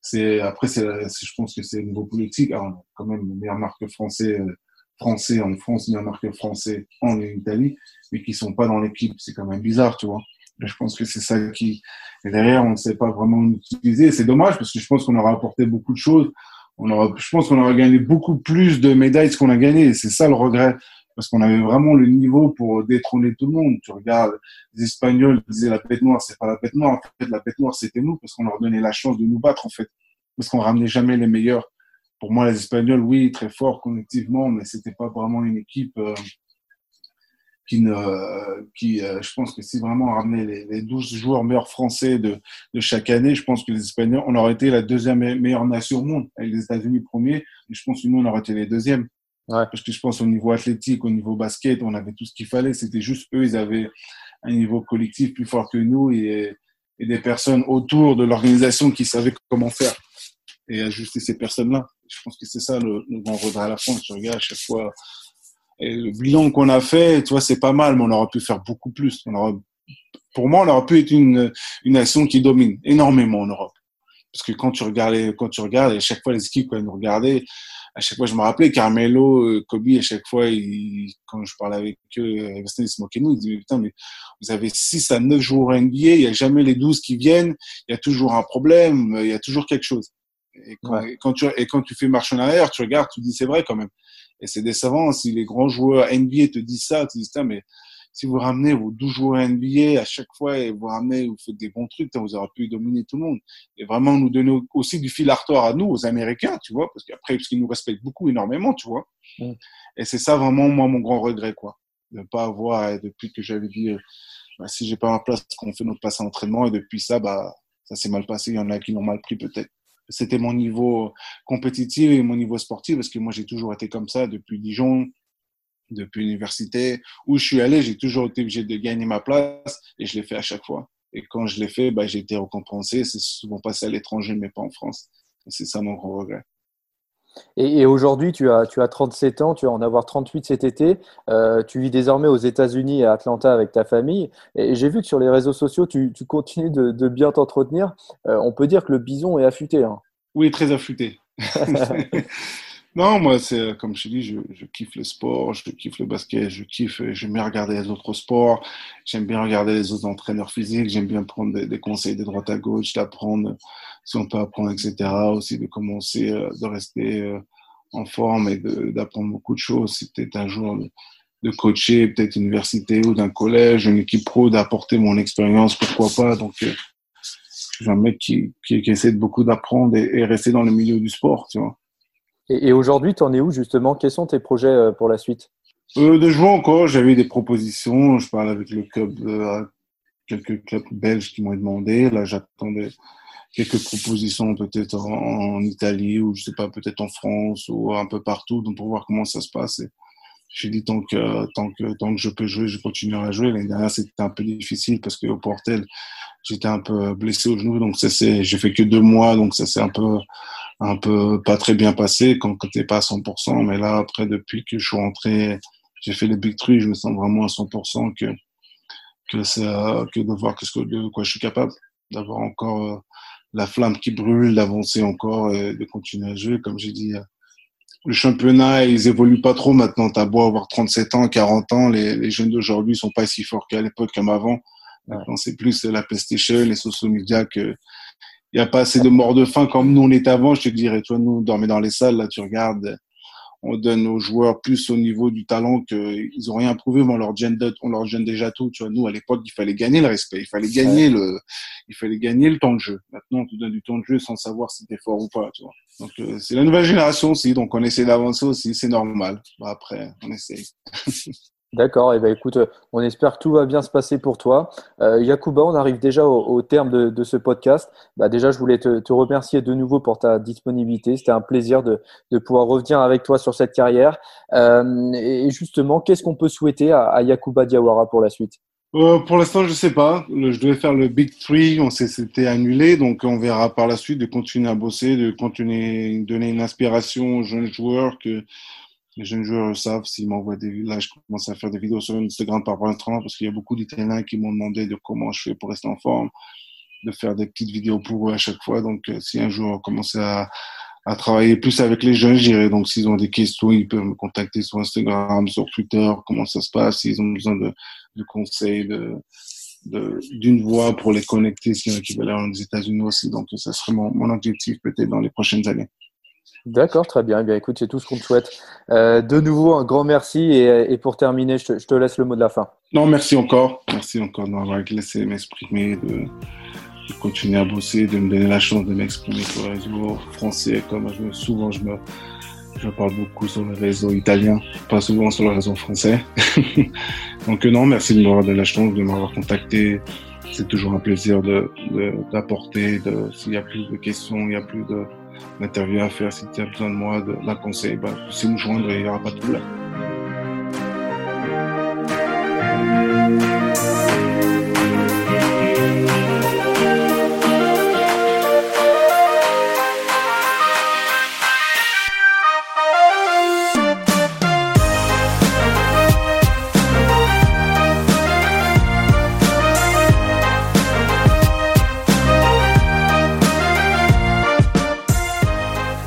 c'est après, c'est, je pense que c'est au niveau politique. Alors, quand même le meilleur marque français, euh, français en France, le meilleur marque français en Italie, mais qui sont pas dans l'équipe. C'est quand même bizarre, tu vois. Je pense que c'est ça qui, et derrière, on ne sait pas vraiment utiliser. C'est dommage parce que je pense qu'on aura apporté beaucoup de choses. On aura, je pense qu'on aura gagné beaucoup plus de médailles qu'on a gagné. C'est ça le regret parce qu'on avait vraiment le niveau pour détrôner tout le monde. Tu regardes, les Espagnols disaient la bête noire, c'est pas la bête noire. En fait, la bête noire, c'était nous, parce qu'on leur donnait la chance de nous battre, en fait. Parce qu'on ramenait jamais les meilleurs. Pour moi, les Espagnols, oui, très forts collectivement, mais c'était pas vraiment une équipe euh, qui ne, qui, euh, je pense que si vraiment on ramenait les, les 12 joueurs meilleurs français de, de chaque année, je pense que les Espagnols, on aurait été la deuxième meilleure nation au monde, avec les États-Unis premiers, et je pense que nous, on aurait été les deuxièmes. Parce que je pense au niveau athlétique, au niveau basket, on avait tout ce qu'il fallait. C'était juste eux, ils avaient un niveau collectif plus fort que nous et, et des personnes autour de l'organisation qui savaient comment faire et ajuster ces personnes-là. Je pense que c'est ça le, le grand regret à la fin. Tu regardes à chaque fois. Le bilan qu'on a fait, tu vois, c'est pas mal, mais on aurait pu faire beaucoup plus. Pour moi, on aurait pu être une, une nation qui domine énormément en Europe. Parce que quand tu regardes, quand tu regardes, à chaque fois les équipes, quand ils nous regardaient, à chaque fois, je me rappelais, Carmelo, euh, Kobe, à chaque fois, quand je parlais avec eux, ils se moquaient de nous. Ils disaient, putain, mais vous avez 6 à 9 jours NBA, il n'y a jamais les 12 qui viennent, il y a toujours un problème, il y a toujours quelque chose. Et quand, et quand, tu, et quand tu fais marche en arrière, tu regardes, tu dis, c'est vrai quand même. Et c'est décevant si les grands joueurs NBA te disent ça, tu dis, putain, mais si vous ramenez vos 12 joueurs NBA à chaque fois et vous ramenez, vous faites des bons trucs, vous aurez pu dominer tout le monde. Et vraiment nous donner aussi du fil à retordre à nous, aux Américains, tu vois, parce qu'après, parce qu'ils nous respectent beaucoup, énormément, tu vois. Mm. Et c'est ça vraiment, moi, mon grand regret, quoi. De ne pas avoir, depuis que j'avais dit, euh, bah, si j'ai pas ma place, qu'on fait notre passe à entraînement, et depuis ça, bah, ça s'est mal passé. Il y en a qui l'ont mal pris, peut-être. C'était mon niveau compétitif et mon niveau sportif, parce que moi, j'ai toujours été comme ça depuis Dijon, depuis l'université, où je suis allé, j'ai toujours été obligé de gagner ma place et je l'ai fait à chaque fois. Et quand je l'ai fait, bah, j'ai été récompensé. C'est souvent passé à l'étranger, mais pas en France. C'est ça mon grand regret. Et, et aujourd'hui, tu as, tu as 37 ans, tu vas en avoir 38 cet été. Euh, tu vis désormais aux États-Unis, à Atlanta, avec ta famille. Et j'ai vu que sur les réseaux sociaux, tu, tu continues de, de bien t'entretenir. Euh, on peut dire que le bison est affûté. Hein. Oui, très affûté. Non, moi, c'est comme je te dis, je, je, kiffe le sport, je kiffe le basket, je kiffe, j'aime bien regarder les autres sports, j'aime bien regarder les autres entraîneurs physiques, j'aime bien prendre des, des, conseils de droite à gauche, d'apprendre si on peut apprendre, etc. Aussi de commencer, euh, de rester euh, en forme et d'apprendre beaucoup de choses. Si peut-être un jour de, de coacher, peut-être université ou d'un collège, une équipe pro, d'apporter mon expérience, pourquoi pas. Donc, euh, je suis un mec qui, qui, qui essaie de beaucoup d'apprendre et, et rester dans le milieu du sport, tu vois. Et, aujourd'hui, tu en es où justement? Quels sont tes projets euh, pour la suite? Euh, De jouer encore, j'avais des propositions. Je parle avec le club, euh, quelques clubs belges qui m'ont demandé. Là, j'attendais quelques propositions peut-être en, Italie ou je sais pas, peut-être en France ou un peu partout, donc pour voir comment ça se passe. Et j'ai dit tant que tant que tant que je peux jouer, je continuerai à jouer. L'année dernière, c'était un peu difficile parce que au Portel, j'étais un peu blessé au genou, donc ça c'est, j'ai fait que deux mois, donc ça c'est un peu, un peu pas très bien passé quand, quand t'es pas à 100%. Mais là, après, depuis que je suis rentré, j'ai fait les big three, je me sens vraiment à 100% que que ça, que de voir que ce que, de quoi je suis capable, d'avoir encore euh, la flamme qui brûle, d'avancer encore et de continuer à jouer. Comme j'ai dit, euh, le championnat, ils évoluent pas trop maintenant. T'as beau avoir 37 ans, 40 ans, les, les jeunes d'aujourd'hui sont pas si forts qu'à l'époque comme avant. Maintenant, c'est plus la PlayStation, les social media que il n'y a pas assez de morts de faim comme nous on était avant. Je te dirais, toi, nous, on dormait dans les salles, là, tu regardes, on donne aux joueurs plus au niveau du talent qu'ils ont rien prouvé, mais on leur donne, on leur donne déjà tout. Tu vois, nous, à l'époque, il fallait gagner le respect, il fallait gagner le, il fallait gagner le temps de jeu. Maintenant, on te donne du temps de jeu sans savoir si t'es fort ou pas, tu vois. Donc, euh, c'est la nouvelle génération aussi, donc on essaie d'avancer aussi, c'est normal. Bah, après, on essaye. D'accord, eh ben écoute, on espère que tout va bien se passer pour toi. Euh, Yacouba, on arrive déjà au, au terme de, de, ce podcast. Bah déjà, je voulais te, te, remercier de nouveau pour ta disponibilité. C'était un plaisir de, de, pouvoir revenir avec toi sur cette carrière. Euh, et justement, qu'est-ce qu'on peut souhaiter à, à Yacouba Diawara pour la suite? Euh, Pour l'instant, je sais pas. je devais faire le Big Three, on s'est c'était annulé, donc on verra par la suite de continuer à bosser, de continuer donner une inspiration aux jeunes joueurs que les jeunes joueurs savent s'ils m'envoient des là je commence à faire des vidéos sur Instagram par temps parce qu'il y a beaucoup d'Italiens qui m'ont demandé de comment je fais pour rester en forme de faire des petites vidéos pour eux à chaque fois. Donc euh, si un jour on commence à, à travailler plus avec les jeunes je dirais donc s'ils ont des questions ils peuvent me contacter sur Instagram sur Twitter comment ça se passe. S'ils ont besoin de, de conseils de d'une voix pour les connecter s'il qui veulent aller aux États-Unis aussi. Donc ça serait mon, mon objectif peut-être dans les prochaines années D'accord, très bien. Eh bien, écoute, c'est tout ce qu'on te souhaite. Euh, de nouveau, un grand merci. Et, pour terminer, je te, laisse le mot de la fin. Non, merci encore. Merci encore de m'avoir laissé m'exprimer, de, continuer à bosser, de me donner la chance de m'exprimer sur le réseau français. Comme souvent, je me, parle beaucoup sur le réseau italien, pas souvent sur le réseau français. Donc, non, merci de m'avoir donné la chance, de m'avoir contacté. C'est toujours un plaisir d'apporter. De, de, S'il y a plus de questions, il y a plus de l'interview à faire. Si tu as besoin de moi, d'un conseil, bah, c'est me joindre et il n'y aura pas de problème.